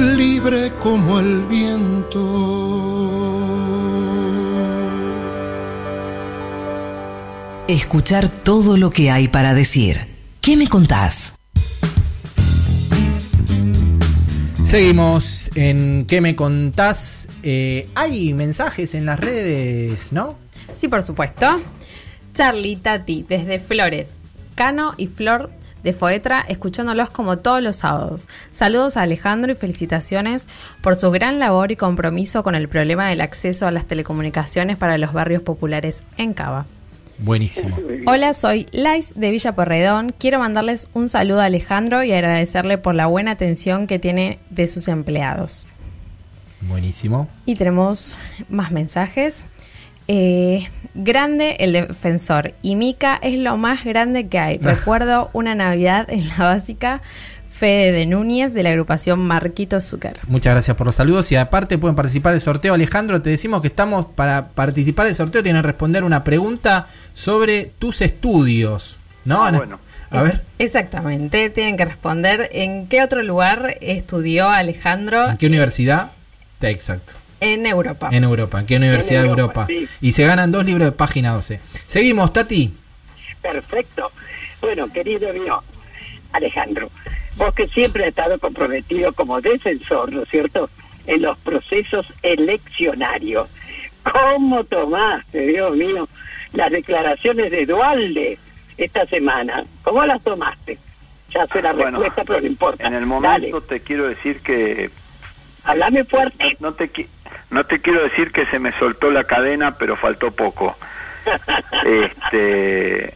libre como el viento. Escuchar todo lo que hay para decir. ¿Qué me contás? Seguimos en ¿Qué me contás? Eh, hay mensajes en las redes, ¿no? Sí, por supuesto. Charlie, Tati, desde Flores. Cano y Flor de Foetra, escuchándolos como todos los sábados. Saludos a Alejandro y felicitaciones por su gran labor y compromiso con el problema del acceso a las telecomunicaciones para los barrios populares en Cava. Buenísimo. Hola, soy Lais de Villa Porredón. Quiero mandarles un saludo a Alejandro y agradecerle por la buena atención que tiene de sus empleados. Buenísimo. Y tenemos más mensajes. Eh, grande el defensor y Mica es lo más grande que hay. Recuerdo una Navidad en la básica Fede de Núñez de la agrupación Marquito Zucker. Muchas gracias por los saludos y aparte pueden participar del sorteo. Alejandro, te decimos que estamos para participar del sorteo, tienen que responder una pregunta sobre tus estudios. ¿No? Ah, bueno. A ver. Exactamente, tienen que responder en qué otro lugar estudió Alejandro. ¿En qué universidad? Exacto. En Europa. En Europa. ¿En qué universidad En de Europa, Europa? sí. Y se ganan dos libros de página 12. Seguimos, Tati. Perfecto. Bueno, querido mío, Alejandro, vos que siempre has estado comprometido como defensor, ¿no es cierto?, en los procesos eleccionarios. ¿Cómo tomaste, Dios mío, las declaraciones de Dualde esta semana? ¿Cómo las tomaste? Ya sé la Ah, Bueno, respuesta, pero no importa. En el Dale, momento te quiero decir que hablame fuerte. no te qui- no te quiero decir que se me soltó la cadena, pero faltó poco. Este,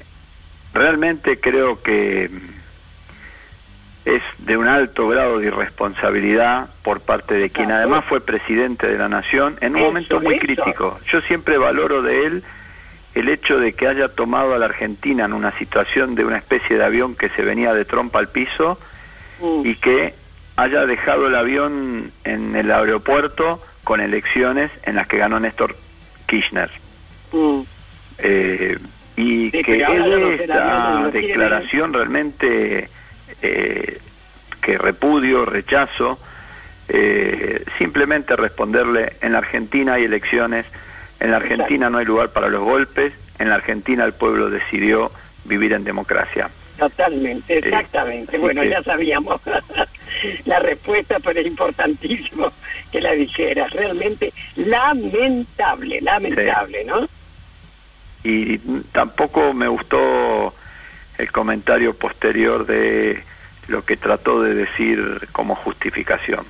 realmente creo que es de un alto grado de irresponsabilidad por parte de quien además fue presidente de la nación en un momento muy crítico. Yo siempre valoro de él el hecho de que haya tomado a la Argentina en una situación de una especie de avión que se venía de trompa al piso y que haya dejado el avión en el aeropuerto con elecciones en las que ganó Néstor Kirchner. mm. Eh, y Sí, que senadores esta declaración realmente eh, que repudio, rechazo, eh, simplemente responderle, en la Argentina hay elecciones, en la Argentina no hay lugar para los golpes, en la Argentina el pueblo decidió vivir en democracia. Totalmente, exactamente. bueno, que- ya sabíamos la respuesta, pero es importantísimo que la dijeras. Realmente lamentable, lamentable, ¿no? y tampoco me gustó el comentario posterior de lo que trató de decir como justificación.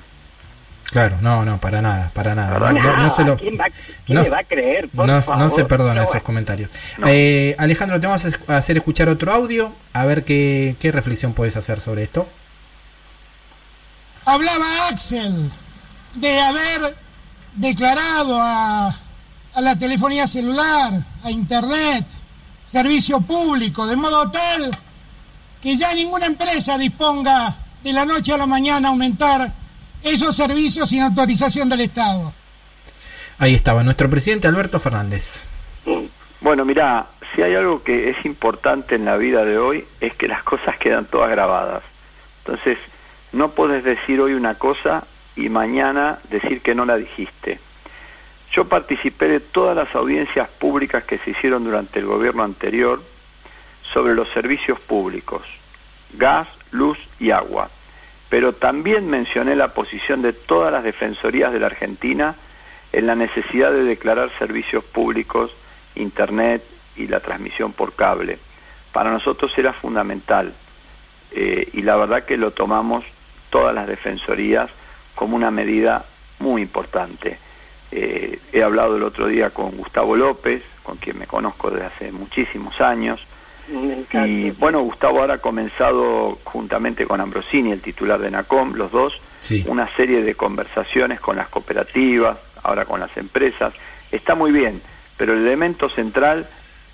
Claro, no, no, para nada, para nada. No, no- no se lo- ¿Quién, va, quién no- le va a creer? Por no, favor. no se perdonan esos comentarios. No. Eh, Alejandro, te vamos a hacer escuchar otro audio, a ver qué, qué reflexión puedes hacer sobre esto. Hablaba Axel de haber declarado a, a la telefonía celular, a Internet, servicio público, de modo tal que ya ninguna empresa disponga de la noche a la mañana aumentar esos servicios sin autorización del Estado. Ahí estaba nuestro presidente Alberto Fernández. Bueno, mira, si hay algo que es importante en la vida de hoy es que las cosas quedan todas grabadas. Entonces, no puedes decir hoy una cosa y mañana decir que no la dijiste. Yo participé de todas las audiencias públicas que se hicieron durante el gobierno anterior sobre los servicios públicos, gas, luz y agua. Pero también mencioné la posición de todas las defensorías de la Argentina en la necesidad de declarar servicios públicos, Internet y la transmisión por cable. Para nosotros era fundamental eh, y la verdad que lo tomamos todas las defensorías como una medida muy importante. Eh, he hablado el otro día con Gustavo López, con quien me conozco desde hace muchísimos años. Y bueno, Gustavo ahora ha comenzado juntamente con Ambrosini, el titular de NACOM, los dos, Sí. una serie de conversaciones con las cooperativas, ahora con las empresas. Está muy bien, pero el elemento central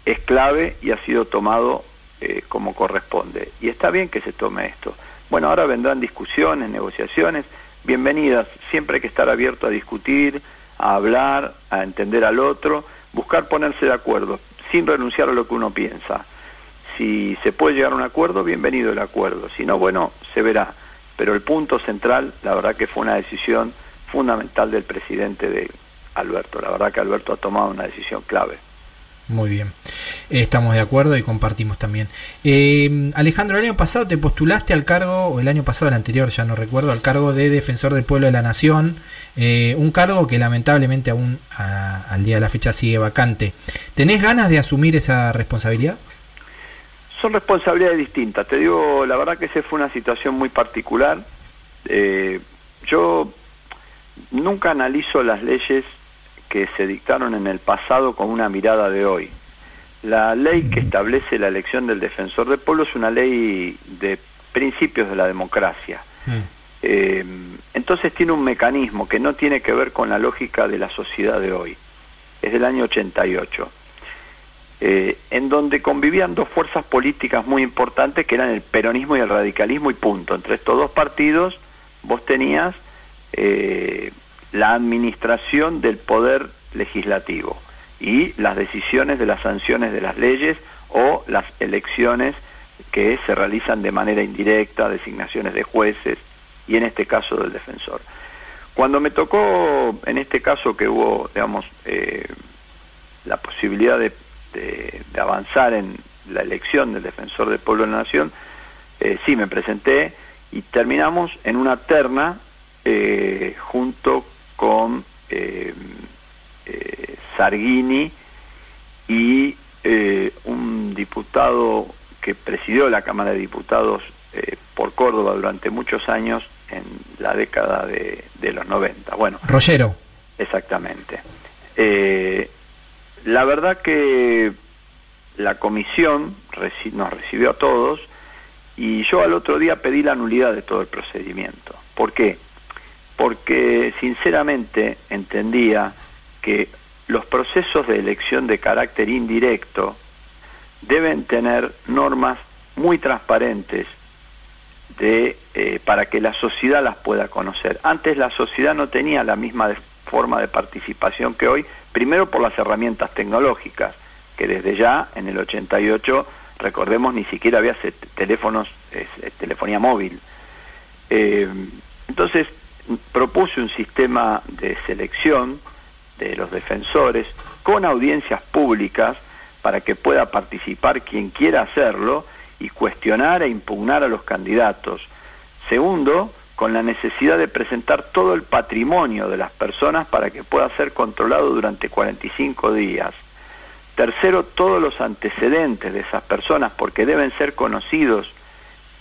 es clave y ha sido tomado eh, como corresponde. Y está bien que se tome esto. Bueno, ahora vendrán discusiones, negociaciones, bienvenidas. Siempre hay que estar abierto a discutir, a hablar, a entender al otro, buscar ponerse de acuerdo, sin renunciar a lo que uno piensa. Si se puede llegar a un acuerdo, bienvenido el acuerdo. Si no, bueno, se verá. Pero el punto central, la verdad que fue una decisión fundamental del presidente de Alberto. La verdad que Alberto ha tomado una decisión clave. Muy bien, estamos de acuerdo y compartimos también. Eh, Alejandro, el año pasado te postulaste al cargo, o el año pasado, el anterior, ya no recuerdo, al cargo de Defensor del Pueblo de la Nación, eh, un cargo que lamentablemente aún a- al día de la fecha sigue vacante. ¿Tenés ganas de asumir esa responsabilidad? Son responsabilidades distintas. Te digo, la verdad que esa fue una situación muy particular. Eh, yo nunca analizo las leyes que se dictaron en el pasado con una mirada de hoy. La ley que establece la elección del defensor del pueblo es una ley de principios de la democracia. Eh, entonces tiene un mecanismo que no tiene que ver con la lógica de la sociedad de hoy. Es del año 88 eh, en donde convivían dos fuerzas políticas muy importantes que eran el peronismo y el radicalismo y punto. Entre estos dos partidos vos tenías eh, la administración del poder legislativo y las decisiones de las sanciones de las leyes o las elecciones que se realizan de manera indirecta, designaciones de jueces y en este caso del defensor. Cuando me tocó, en este caso que hubo, digamos, eh, la posibilidad de, de- de avanzar en la elección del defensor del pueblo de la nación, eh, sí me presenté y terminamos en una terna eh, junto con eh, eh, Sargini y un diputado que presidió la Cámara de Diputados por Córdoba durante muchos años en la década de, de los 90. Bueno, Rollero. Exactamente. Eh, la verdad que la comisión nos recibió a todos y yo al otro día pedí la nulidad de todo el procedimiento. ¿Por qué? Porque sinceramente entendía que los procesos de elección de carácter indirecto deben tener normas muy transparentes de, eh, para que la sociedad las pueda conocer. Antes la sociedad no tenía la misma forma de participación que hoy, primero por las herramientas tecnológicas, que desde ya, en el 88, recordemos, ni siquiera había teléfonos, es telefonía móvil. Eh, entonces, propuse un sistema de selección de los defensores con audiencias públicas para que pueda participar quien quiera hacerlo y cuestionar e impugnar a los candidatos. Segundo, con la necesidad de presentar todo el patrimonio de las personas para que pueda ser controlado durante 45 días. Tercero, todos los antecedentes de esas personas, porque deben ser conocidos,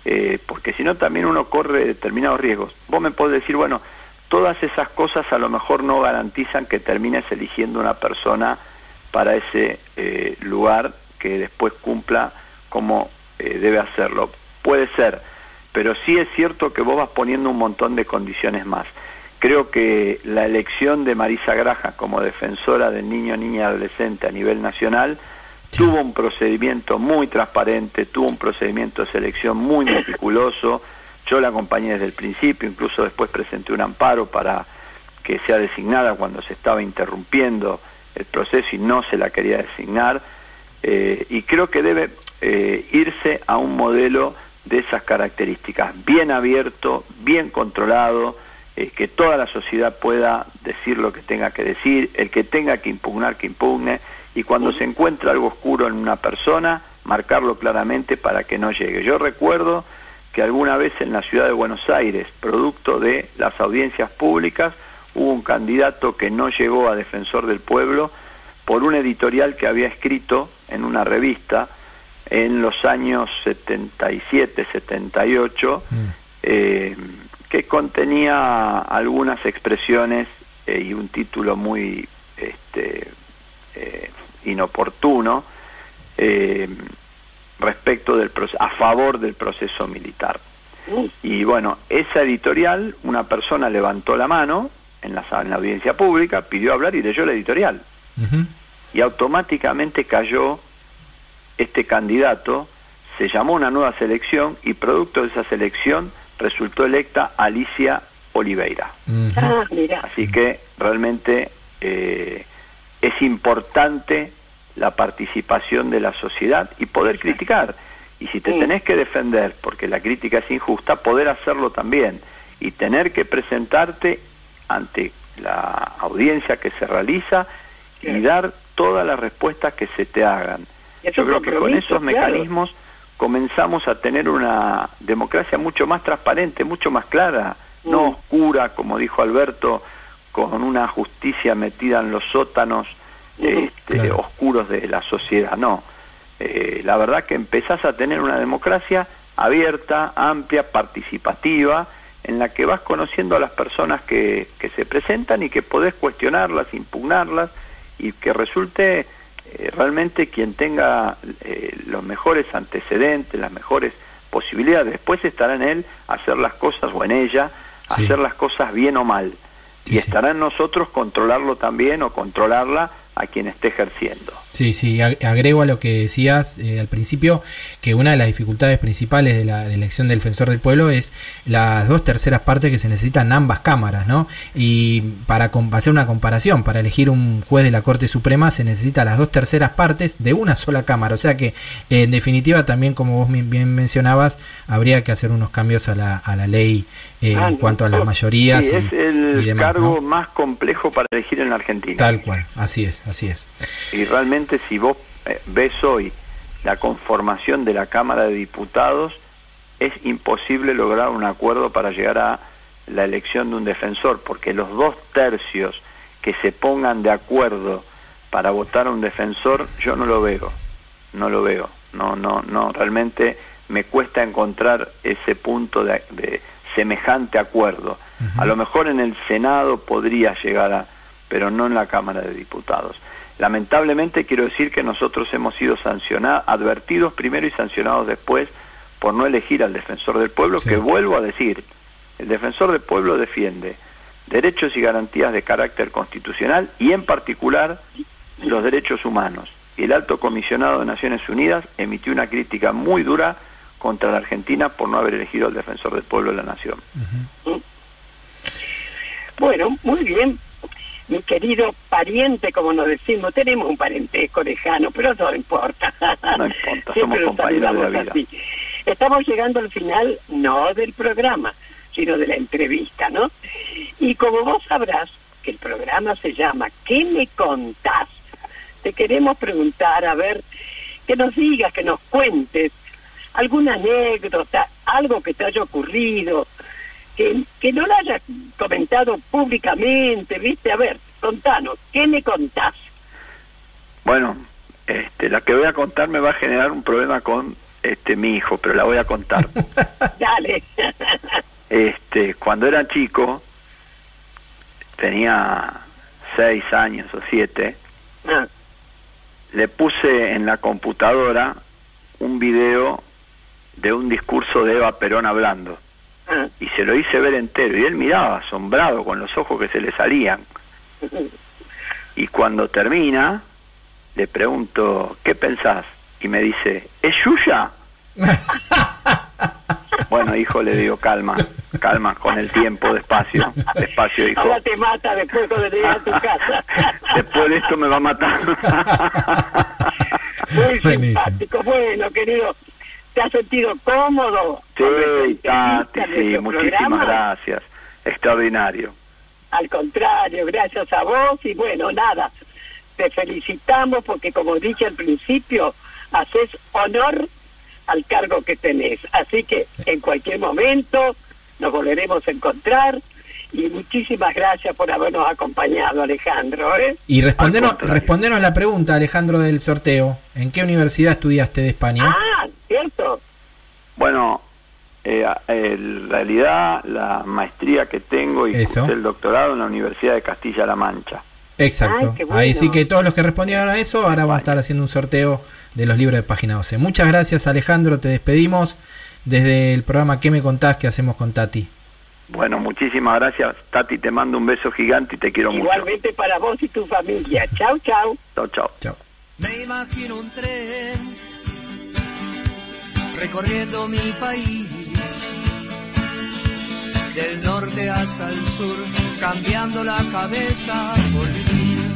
eh, porque si no también uno corre determinados riesgos. Vos me podés decir, bueno, todas esas cosas a lo mejor no garantizan que termines eligiendo una persona para ese eh, lugar que después cumpla como eh, debe hacerlo. Puede ser, pero sí es cierto que vos vas poniendo un montón de condiciones más. Creo que la elección de Marisa Graja como defensora del niño, niña y adolescente a nivel nacional tuvo un procedimiento muy transparente, tuvo un procedimiento de selección muy meticuloso. Yo la acompañé desde el principio, incluso después presenté un amparo para que sea designada cuando se estaba interrumpiendo el proceso y no se la quería designar. Eh, y creo que debe eh, irse a un modelo de esas características, bien abierto, bien controlado, que toda la sociedad pueda decir lo que tenga que decir, el que tenga que impugnar, que impugne, y cuando se encuentra algo oscuro en una persona, marcarlo claramente para que no llegue. Yo recuerdo que alguna vez en la ciudad de Buenos Aires, producto de las audiencias públicas, hubo un candidato que no llegó a defensor del pueblo por un editorial que había escrito en una revista en los años 77, 78, eh, que contenía algunas expresiones eh, y un título muy este, eh, inoportuno eh, respecto del a favor del proceso militar. Y bueno, esa editorial, una persona levantó la mano en la, en la audiencia pública, pidió hablar y leyó la editorial. Y automáticamente cayó este candidato, se llamó una nueva selección y producto de esa selección resultó electa Alicia Oliveira. Ah, mira. Así que realmente eh, es importante la participación de la sociedad y poder criticar. Y si te tenés que defender porque la crítica es injusta, poder hacerlo también. Y tener que presentarte ante la audiencia que se realiza y dar todas las respuestas que se te hagan. Yo creo que con esos claro. mecanismos comenzamos a tener una democracia mucho más transparente, mucho más clara, no oscura, como dijo Alberto, con una justicia metida en los sótanos este, oscuros de la sociedad. No, Eh, la verdad que empezás a tener una democracia abierta, amplia, participativa, en la que vas conociendo a las personas que, que se presentan y que podés cuestionarlas, impugnarlas y que resulte eh, realmente quien tenga eh, los mejores antecedentes, las mejores posibilidades. Después estará en él hacer las cosas o en ella Sí. hacer las cosas bien o mal. y estará en nosotros controlarlo también o controlarla a quien esté ejerciendo. Sí, sí, ag- agrego a lo que decías eh, al principio, que una de las dificultades principales de la, elección del defensor del pueblo es las dos terceras partes que se necesitan ambas cámaras, ¿no? Y para hacer una comparación, para elegir un juez de la Corte Suprema se necesita las dos terceras partes de una sola cámara, o sea que en definitiva también, como vos bien mencionabas, habría que hacer unos cambios a la, a la ley eh, Ah, en cuanto a las mayorías. Sí, y- es el demás, cargo ¿no? más complejo para elegir en la Argentina. Tal cual, así es, así es. Y realmente si vos eh, ves hoy la conformación de la Cámara de Diputados, es imposible lograr un acuerdo para llegar a la elección de un defensor, porque los dos tercios que se pongan de acuerdo para votar a un defensor, yo no lo veo, no lo veo, no, no, no, realmente me cuesta encontrar ese punto de, de semejante acuerdo. A lo mejor en el Senado podría llegar a, pero no en la Cámara de Diputados. Lamentablemente quiero decir que nosotros hemos sido sancionados, advertidos primero y sancionados después por no elegir al defensor del pueblo, que vuelvo a decir, el defensor del pueblo defiende derechos y garantías de carácter constitucional y en particular los derechos humanos. Y el alto comisionado de Naciones Unidas emitió una crítica muy dura contra la Argentina por no haber elegido al defensor del pueblo de la nación. Bueno, muy bien. mi querido pariente, como nos decimos, tenemos un parentesco lejano, pero no importa. No importa, Siempre somos nos compañeros de la vida. así. Estamos llegando al final, no del programa, sino de la entrevista, ¿no? Y como vos sabrás que el programa se llama ¿Qué me contás? Te queremos preguntar, a ver, que nos digas, que nos cuentes alguna anécdota, algo que te haya ocurrido, que, que no lo hayas comentado públicamente, ¿viste? A ver, contanos, ¿qué me contás? Bueno, este, la que voy a contar me va a generar un problema con este mi hijo, pero la voy a contar. Dale. Este, cuando era chico, tenía seis años o siete, Ah, le puse en la computadora un video de un discurso de Eva Perón hablando ah. y se lo hice ver entero y él miraba asombrado con los ojos que se le salían y cuando termina le pregunto ¿qué pensás? y me dice ¿es Yuya? bueno hijo le digo calma calma con el tiempo despacio despacio hijo Ahora te mata después cuando llegas a tu casa. después de esto me va a matar Muy Buenísimo. simpático. Bueno, querido, ¿te has sentido cómodo? Sí, Tati, sí, muchísimas programa? gracias. Extraordinario. Al contrario, gracias a vos y bueno, nada, te felicitamos porque como dije al principio, haces honor al cargo que tenés. Así que en cualquier momento nos volveremos a encontrar y muchísimas gracias por habernos acompañado, Alejandro. ¿eh? Y respondenos, respondenos la pregunta, Alejandro, del sorteo. ¿En qué universidad estudiaste de España? Ah, ¿cierto? Bueno, eh, en realidad la maestría que tengo y Eso. el doctorado en la Universidad de Castilla-La Mancha. Exacto. Ay, qué bueno. Ahí sí que todos los que respondieron a eso, ahora van a estar haciendo un sorteo de los libros de página 12. Muchas gracias, Alejandro. Te despedimos desde el programa ¿Qué me contás? que hacemos con Tati. Bueno, muchísimas gracias. Tati, te mando un beso gigante y te quiero mucho. Igualmente para vos y tu familia. Chau, chau. Chao, chao. Chao. Me imagino un tren recorriendo mi país, del norte hasta el sur, cambiando la cabeza por vivir.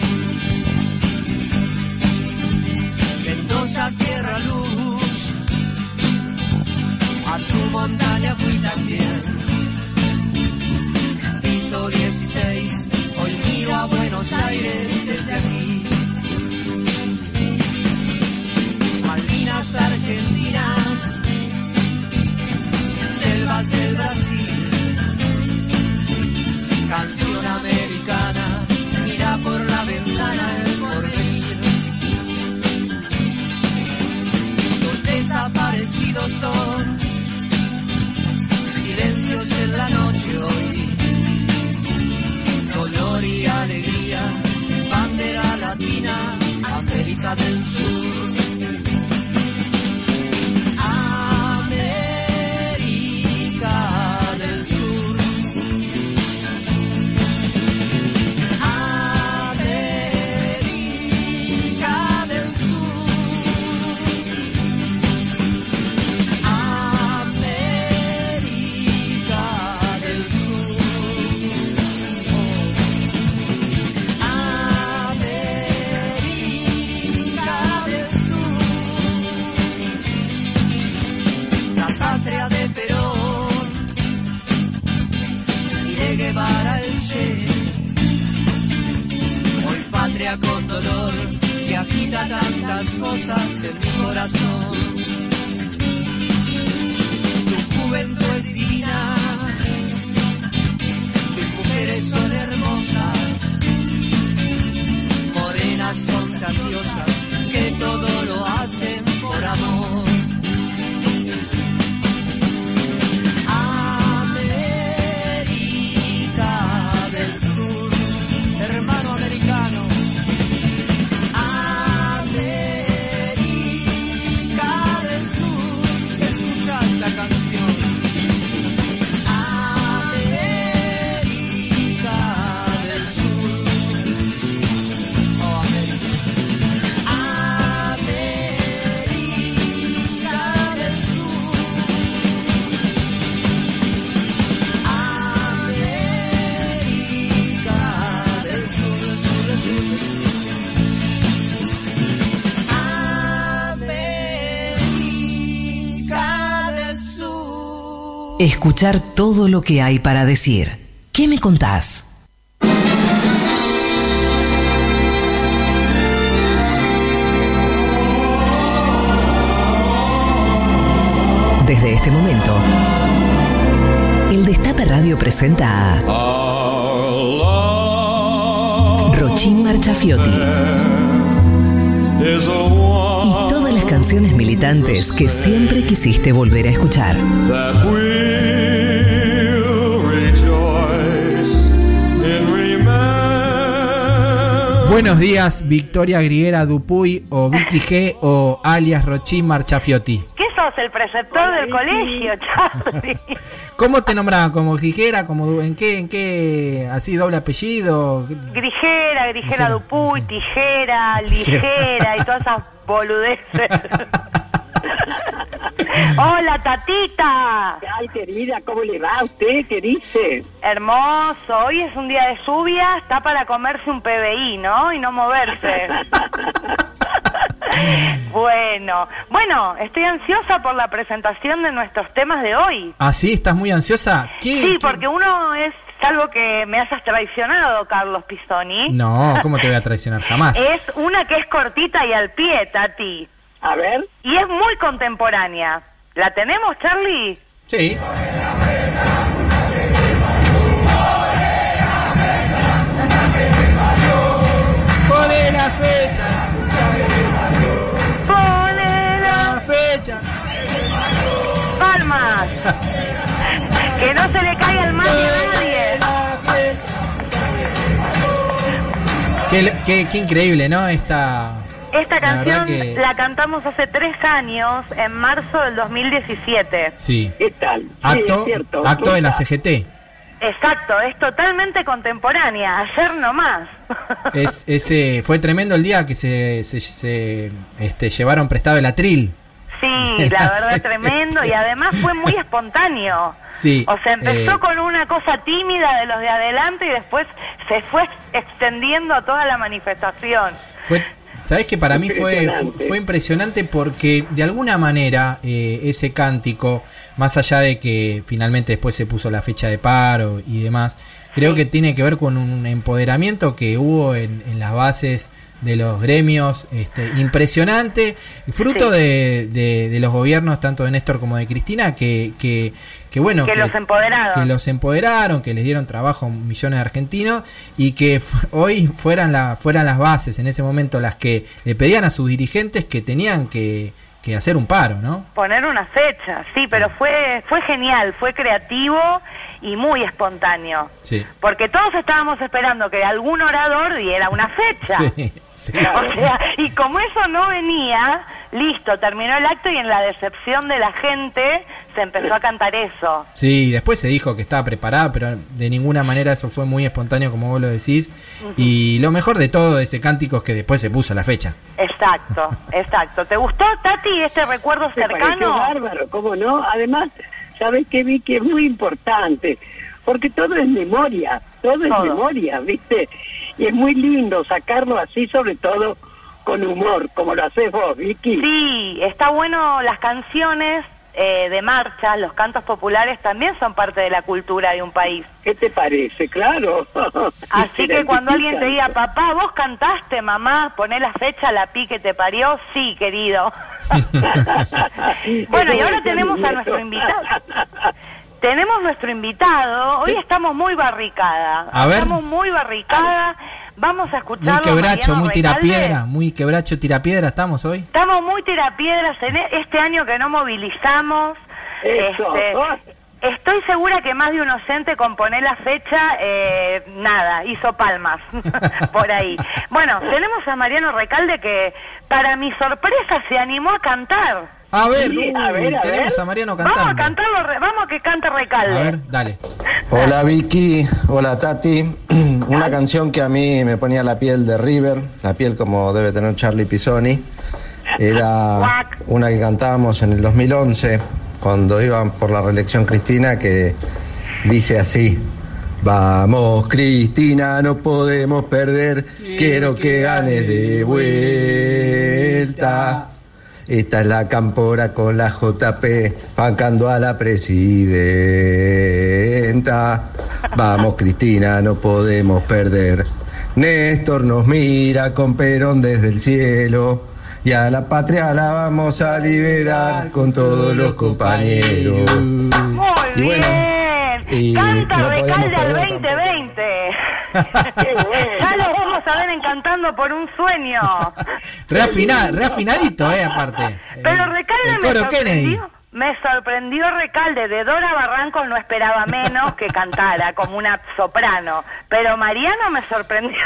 Mendoza, tierra, luz, a tu montaña fui también. Piso 16, hoy miro a Buenos Aires desde aquí. Malvinas argentinas, del Brasil, canción americana, mira por la ventana el porvenir. Los desaparecidos son silencios en la noche hoy, dolor y alegría, bandera latina, América del Sur. Tantas cosas en mi corazón. Tu juventud es divina, tus mujeres son hermosas, Escuchar todo lo que hay para decir. ¿Qué me contás? Desde este momento, el Destape Radio presenta a Rochín Marchafiotti y todas las canciones militantes que siempre quisiste volver a escuchar. Buenos días, Victoria Griguera Dupuy o Vicky G o alias Rochín Marchafiotti. ¿Qué sos, el preceptor del colegio, Charlie? ¿Cómo te nombraban? ¿Como Grigera? Como, ¿En qué? ¿En qué? ¿Así doble apellido? Grijera, Grijera Dupuy, Tijera, Ligera y todas esas boludeces. Hola, tatita. Ay, querida, ¿cómo le va a usted? ¿Qué dice? Hermoso, hoy es un día de lluvia, está para comerse un PBI, ¿no? Y no moverse. bueno, bueno, estoy ansiosa por la presentación de nuestros temas de hoy. ¿Ah, sí? ¿Estás muy ansiosa? ¿Qué, Sí, qué- porque uno es algo que me hayas traicionado, Carlos Pisoni. No, ¿cómo te voy a traicionar? Jamás. Es una que es cortita y al pie, Tati. A ver. Y es muy contemporánea. ¿La tenemos, Charlie? Sí. Pone la fecha. ¡Pone la fecha. ¡Palmas! que no se le caiga el mal a nadie. Qué, qué- qué increíble, ¿no? Esta. Esta La canción que- la cantamos hace tres años, en marzo del 2017. Sí. ¿Qué tal? Acto, acto de la CGT. Exacto, es totalmente contemporánea, ayer nomás. Es, ese, fue tremendo el día que se, se, se, este, llevaron prestado el atril. Sí, la verdad tremendo y además fue muy espontáneo. Sí. O sea, empezó eh, con una cosa tímida de los de adelante y después se fue extendiendo a toda la manifestación. Fue, ¿Sabés que para mí fue, Impresionante. fue, impresionante porque de alguna manera eh, ese cántico, más allá de que finalmente después se puso la fecha de paro y demás, creo que tiene que ver con un empoderamiento que hubo en, en las bases de los gremios, este, impresionante, fruto de, de- de los gobiernos tanto de Néstor como de Cristina, que, que, que bueno, Que los empoderaron. que los empoderaron, que les dieron trabajo a millones de argentinos y que hoy fueran, la, fueran las bases en ese momento las que le pedían a sus dirigentes que tenían que, que hacer un paro, ¿no? Poner una fecha, sí, pero fue, fue genial, fue creativo y muy espontáneo. Sí. Porque todos estábamos esperando que algún orador diera una fecha. Sí, sí. O sea, y como eso no venía, listo, terminó el acto y en la decepción de la gente se empezó a cantar eso. Sí, después se dijo que estaba preparada, pero de ninguna manera eso fue muy espontáneo como vos lo decís. Y lo mejor de todo de ese cántico es que después se puso la fecha. Exacto, exacto. ¿Te gustó, Tati, este recuerdo cercano? bárbaro, ¿cómo no? Además, ¿sabes qué vi? Que es muy importante, porque todo es memoria, todo, es memoria, ¿viste? Y es muy lindo sacarlo así, sobre todo con humor, como lo haces vos, Vicky. Sí, está bueno las canciones eh, de marcha, los cantos populares también son parte de la cultura de un país. ¿Qué te parece? Claro. Así que cuando alguien te diga, papá, vos cantaste, mamá, poné la fecha, la pi que te parió, sí, querido. bueno, y ahora tenemos a nuestro invitado. Tenemos nuestro invitado, hoy estamos muy barricada, A ver. estamos muy barricada, vamos a Muy escucharlo. quebracho, Mariano muy Recalde. tirapiedra, muy quebracho tirapiedra estamos hoy. Estamos muy tirapiedras en e- este año que no movilizamos. Eso. Este, estoy segura que más de un docente con poner la fecha, eh, nada, hizo palmas por ahí. Bueno, tenemos a Mariano Recalde que, para mi sorpresa, se animó a cantar. A ver, Sí, a ver, a tenemos ver. a Mariano Vamos a cantando. cantarlo, vamos a que cante Recalde. A ver, dale. Hola Vicky, hola Tati. Una canción que a mí me ponía la piel de River, la piel como debe tener Charlie Pisoni. Era una que cantábamos en el 2011, cuando iban por la reelección Cristina, que dice así. Vamos Cristina, no podemos perder, quiero que ganes de vuelta. Esta es la campora con la JP, bancando a la presidenta. Vamos, Cristina, no podemos perder. Néstor nos mira con Perón desde el cielo. Y a la patria la vamos a liberar con todos los compañeros. Muy Y bueno, bien. y Canta no podemos Recalde al perder 2020. ya lo vamos a ver encantando por un sueño. Reafina- reafinadito, eh, aparte. Pero Recalde el coro Kennedy. Me sorprendió Recalde. De Dora Barrancos no esperaba menos que cantara como una soprano. Pero Mariano me sorprendió.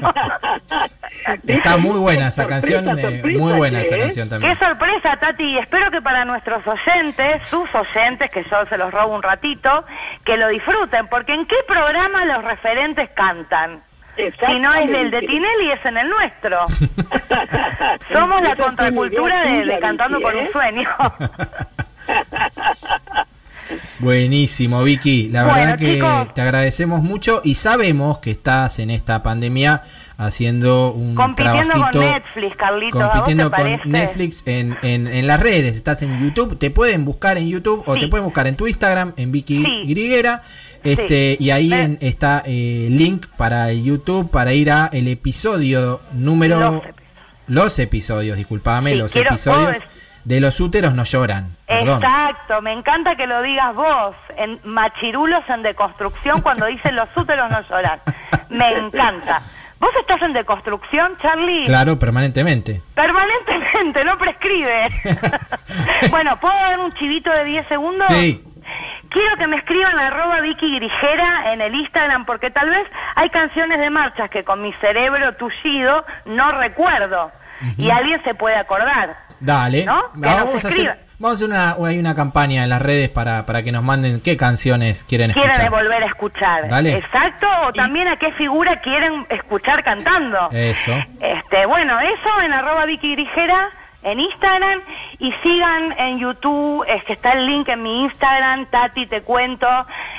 Está muy buena esa canción, sorpresa, eh, sorpresa, muy buena ¿qué esa es? canción Qué también. sorpresa, Tati. Y espero que para nuestros oyentes, sus oyentes, que yo se los robo un ratito, que lo disfruten. Porque ¿en qué programa los referentes cantan? Si no es del de Tinelli, es en el nuestro. Somos la contracultura de, de Cantando por un ¿eh? Sueño. Buenísimo, Vicky. La Bueno, verdad que chicos. te agradecemos mucho y sabemos que estás en esta pandemia haciendo un Compitiendo con trabajito. Netflix, Carlitos, ¿a vos compitiendo con parece? Netflix en, en, en las redes. Estás en YouTube, te pueden buscar en YouTube o te pueden buscar en tu Instagram, en Vicky Sí. Griguera. Este, y ahí en- está eh, link para YouTube para ir a el episodio número Los los episodios, disculpame, Sí, los quiero- episodios de los úteros no lloran. Perdón. Exacto, me encanta que lo digas vos, en Machirulos en Deconstrucción, cuando dicen los úteros no lloran. Me encanta. ¿Vos estás en deconstrucción, Charlie? Claro, permanentemente. Permanentemente, no prescribe. bueno, ¿puedo dar un chivito de 10 segundos? Sí. Quiero que me escriban arroba Vicky Grigera en el Instagram porque tal vez hay canciones de marchas que con mi cerebro tullido no recuerdo y alguien se puede acordar. Dale. ¿No? Que nos Vamos a hacer, escriban. vamos a hacer una, hay una campaña en las redes para, para que nos manden qué canciones quieren Quieren escuchar. volver a escuchar. Dale. Exacto, o también a qué figura quieren escuchar cantando. Eso. Este, bueno, eso en arroba Vicky Grigera en Instagram y sigan en YouTube, es que está el link en mi Instagram, Tati te cuento,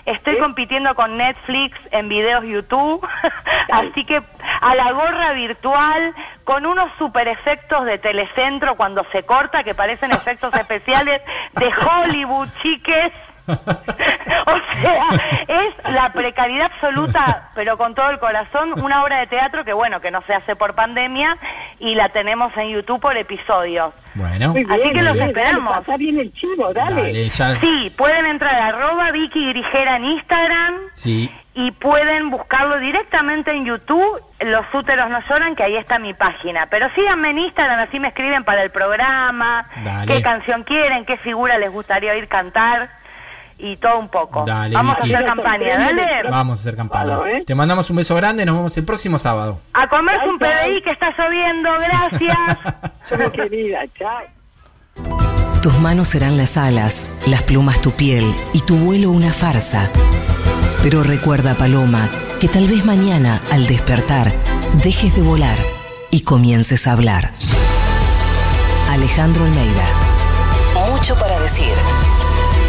estoy compitiendo con Netflix en videos YouTube, así que a la gorra virtual con unos super efectos de telecentro cuando se corta que parecen efectos especiales de Hollywood, chiques. o sea, es la precariedad absoluta, pero con todo el corazón, una obra de teatro que bueno, que no se hace por pandemia y la tenemos en YouTube por episodios. Bueno. Así bien, que los esperamos. Pasá bien el chivo, dale. Dale, ya. Sí, pueden entrar a arroba Vicky Grigera en Instagram Sí. y pueden buscarlo directamente en YouTube, Los úteros no lloran, que ahí está mi página. Pero síganme en Instagram, así me escriben para el programa, Dale. qué canción quieren, qué figura les gustaría oír cantar y todo un poco. Dale, Vamos Vicky. a hacer campaña, dale. Vamos a hacer campaña. ¿eh? Te mandamos un beso grande, nos vemos el próximo sábado. A comerse un Chau, chau. PDI que está lloviendo, gracias. Chao, querida, chao. Tus manos serán las alas, las plumas tu piel y tu vuelo una farsa. Pero recuerda, Paloma, que tal vez mañana, al despertar, dejes de volar y comiences a hablar. Alejandro Almeida. Mucho para decir.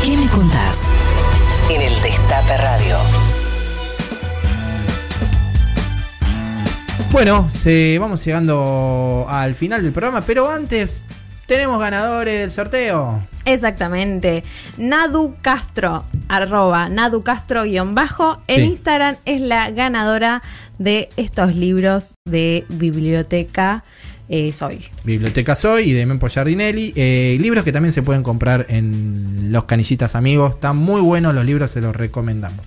¿Qué me contás? En el Destape Radio. Bueno, se, vamos llegando al final del programa, pero antes tenemos ganadores del sorteo. Exactamente. Nadu Castro, arroba Nadu Castro guion bajo. En Sí. Instagram es la ganadora de estos libros de biblioteca eh, Soy. Biblioteca Soy y de Mempo Giardinelli. Eh, libros que también se pueden comprar en Los Canillitas Amigos. Están muy buenos los libros, se los recomendamos.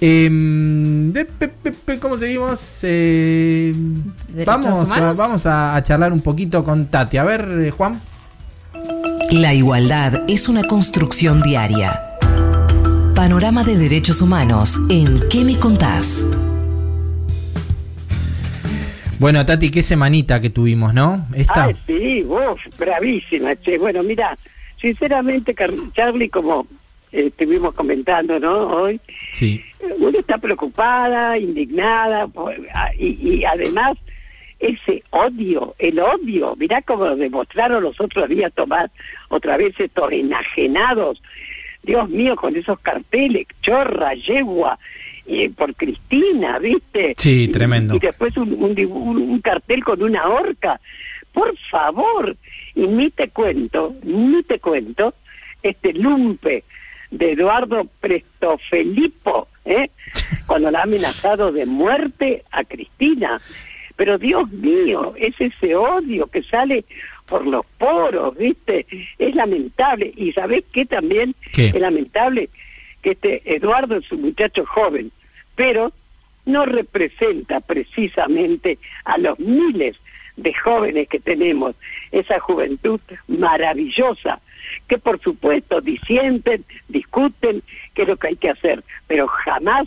Em, de- pe- pe- pe- ¿Cómo seguimos? Eh, ¿Derechos vamos a, vamos a, a charlar un poquito con Tati. A ver, eh, Juan. La igualdad es una construcción diaria. Panorama de derechos humanos en ¿Qué me contás? Bueno, Tati, qué semanita que tuvimos, ¿no? Esta. Ay, sí, vos, bravísima, che. Bueno, mira, sinceramente, Charlie, como eh, estuvimos comentando, ¿no? Hoy, Sí. uno está preocupada, indignada, y, y además ese odio, el odio, mirá cómo lo demostraron los otros días, Tomás, otra vez estos enajenados, Dios mío, con esos carteles, chorra, yegua, eh, por Cristina, ¿viste? Sí, tremendo. Y, después un, un un- un cartel con una horca. por favor. Y ni te cuento, ni te cuento, este lumpe de Eduardo Prestofelipo, ¿eh? cuando la ha amenazado de muerte a Cristina. Pero Dios mío, es ese odio que sale por los poros, ¿viste? Es lamentable. Y ¿sabés qué también ¿Qué? es lamentable? Que este Eduardo es un muchacho joven, pero no representa precisamente a los miles de jóvenes que tenemos, esa juventud maravillosa, que por supuesto disienten, discuten qué es lo que hay que hacer, pero jamás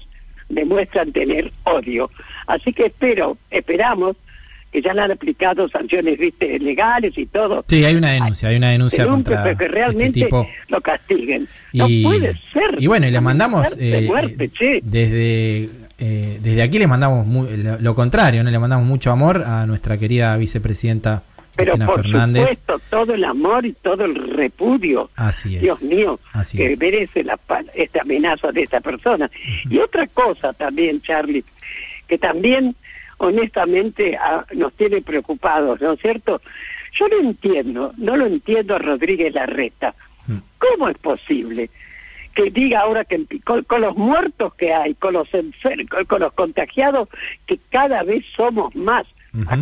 demuestran tener odio. Así que espero, esperamos que ya le han aplicado sanciones viste legales y todo. Sí, hay una denuncia, hay una denuncia Pero contra que este realmente tipo. lo castiguen. Y, no puede ser. y bueno, y le mandamos eh, muerte, che. desde eh, desde aquí le mandamos mu- lo, lo contrario, no le mandamos mucho amor a nuestra querida vicepresidenta Pero Cristina por Fernández. supuesto, todo el amor y todo el repudio. Así es. Dios mío, Así que es. merece la, esta amenaza de esta persona. Y otra cosa también, Charlie, que también honestamente nos tiene preocupados, ¿no es cierto? Yo no entiendo, no lo entiendo a Rodríguez Larreta. ¿Cómo es posible que diga ahora que con, con los muertos que hay, con los enfer- con, los contagiados, que cada vez somos más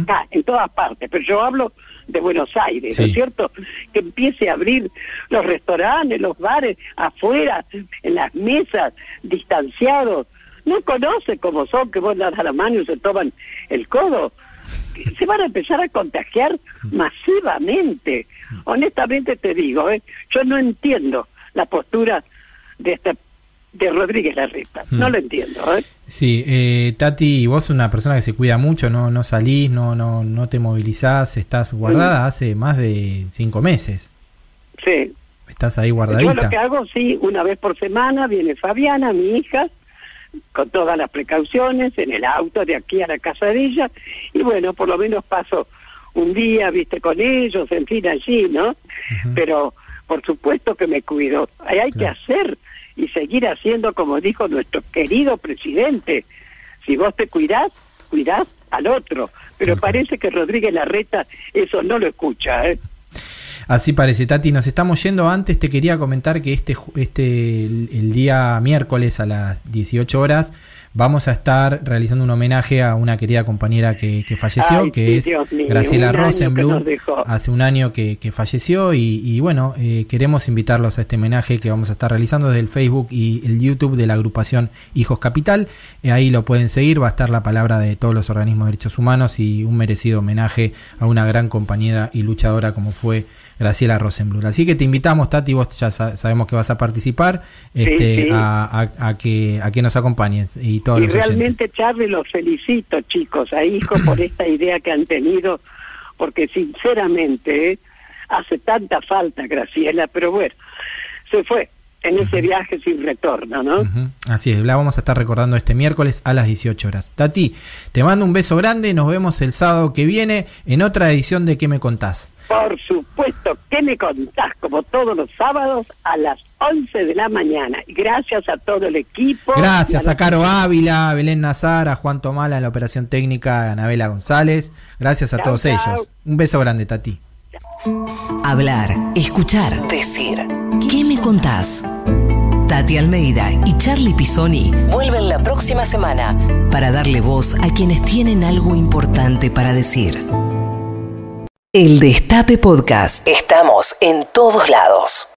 acá, en todas partes, pero yo hablo de Buenos Aires, ¿no es cierto? Que empiece a abrir los restaurantes, los bares, afuera, en las mesas, distanciados. No conoce cómo son, que vos das a la mano y se toman el codo. Se van a empezar a contagiar masivamente. Honestamente te digo, ¿eh? yo no entiendo la postura de esta de Rodríguez Larreta. No lo entiendo. ¿eh? Sí, eh, Tati, vos una persona que se cuida mucho, no no salís, no no no te movilizás, estás guardada hace más de cinco meses. Sí. Estás ahí Yo lo guardadita. que hago, sí, una vez por semana viene Fabiana, mi hija, con todas las precauciones, en el auto de aquí a la casa de ella, y bueno, por lo menos paso un día, viste, con ellos, en fin, allí, ¿no? Pero por supuesto que me cuido. Hay, hay que hacer y seguir haciendo como dijo nuestro querido presidente. Si vos te cuidás, cuidás al otro. Pero parece que Rodríguez Larreta eso no lo escucha, ¿eh? Así parece, Tati, nos estamos yendo antes, te quería comentar que este este el, el día miércoles a las 18 horas vamos a estar realizando un homenaje a una querida compañera que, que falleció, Ay, que sí, es mío, Graciela Rosenblum. Hace un año que, que falleció y, y bueno, eh, queremos invitarlos a este homenaje que vamos a estar realizando desde el Facebook y el YouTube de la agrupación Hijos Capital. Eh, ahí lo pueden seguir, va a estar la palabra de todos los organismos de derechos humanos y un merecido homenaje a una gran compañera y luchadora como fue Graciela Rosenblum. Así que te invitamos, Tati, vos ya sa- sabemos que vas a participar, este, sí. A, a- a que, a que nos acompañes y todos y los realmente, Charlie, los felicito, chicos, a hijo por esta idea que han tenido, porque sinceramente ¿eh? hace tanta falta Graciela, pero bueno, se fue en ese viaje sin retorno, ¿no? Así es, la vamos a estar recordando este miércoles a las 18 horas. Tati, te mando un beso grande, nos vemos el sábado que viene en otra edición de ¿Qué me contás? Por supuesto, ¿qué me contás? Como todos los sábados a las 11 de la mañana. Y Gracias a todo el equipo. Gracias a Caro Ávila, a Belén Nazar, a Juan Tomala en la operación técnica, a Anabela González. Gracias a Chau, todos chau. ellos. Un beso grande, Tati. Hablar, escuchar, decir. ¿Qué me contás? Tati Almeida y Charlie Pisoni vuelven la próxima semana para darle voz a quienes tienen algo importante para decir. El Destape Podcast. Estamos en todos lados.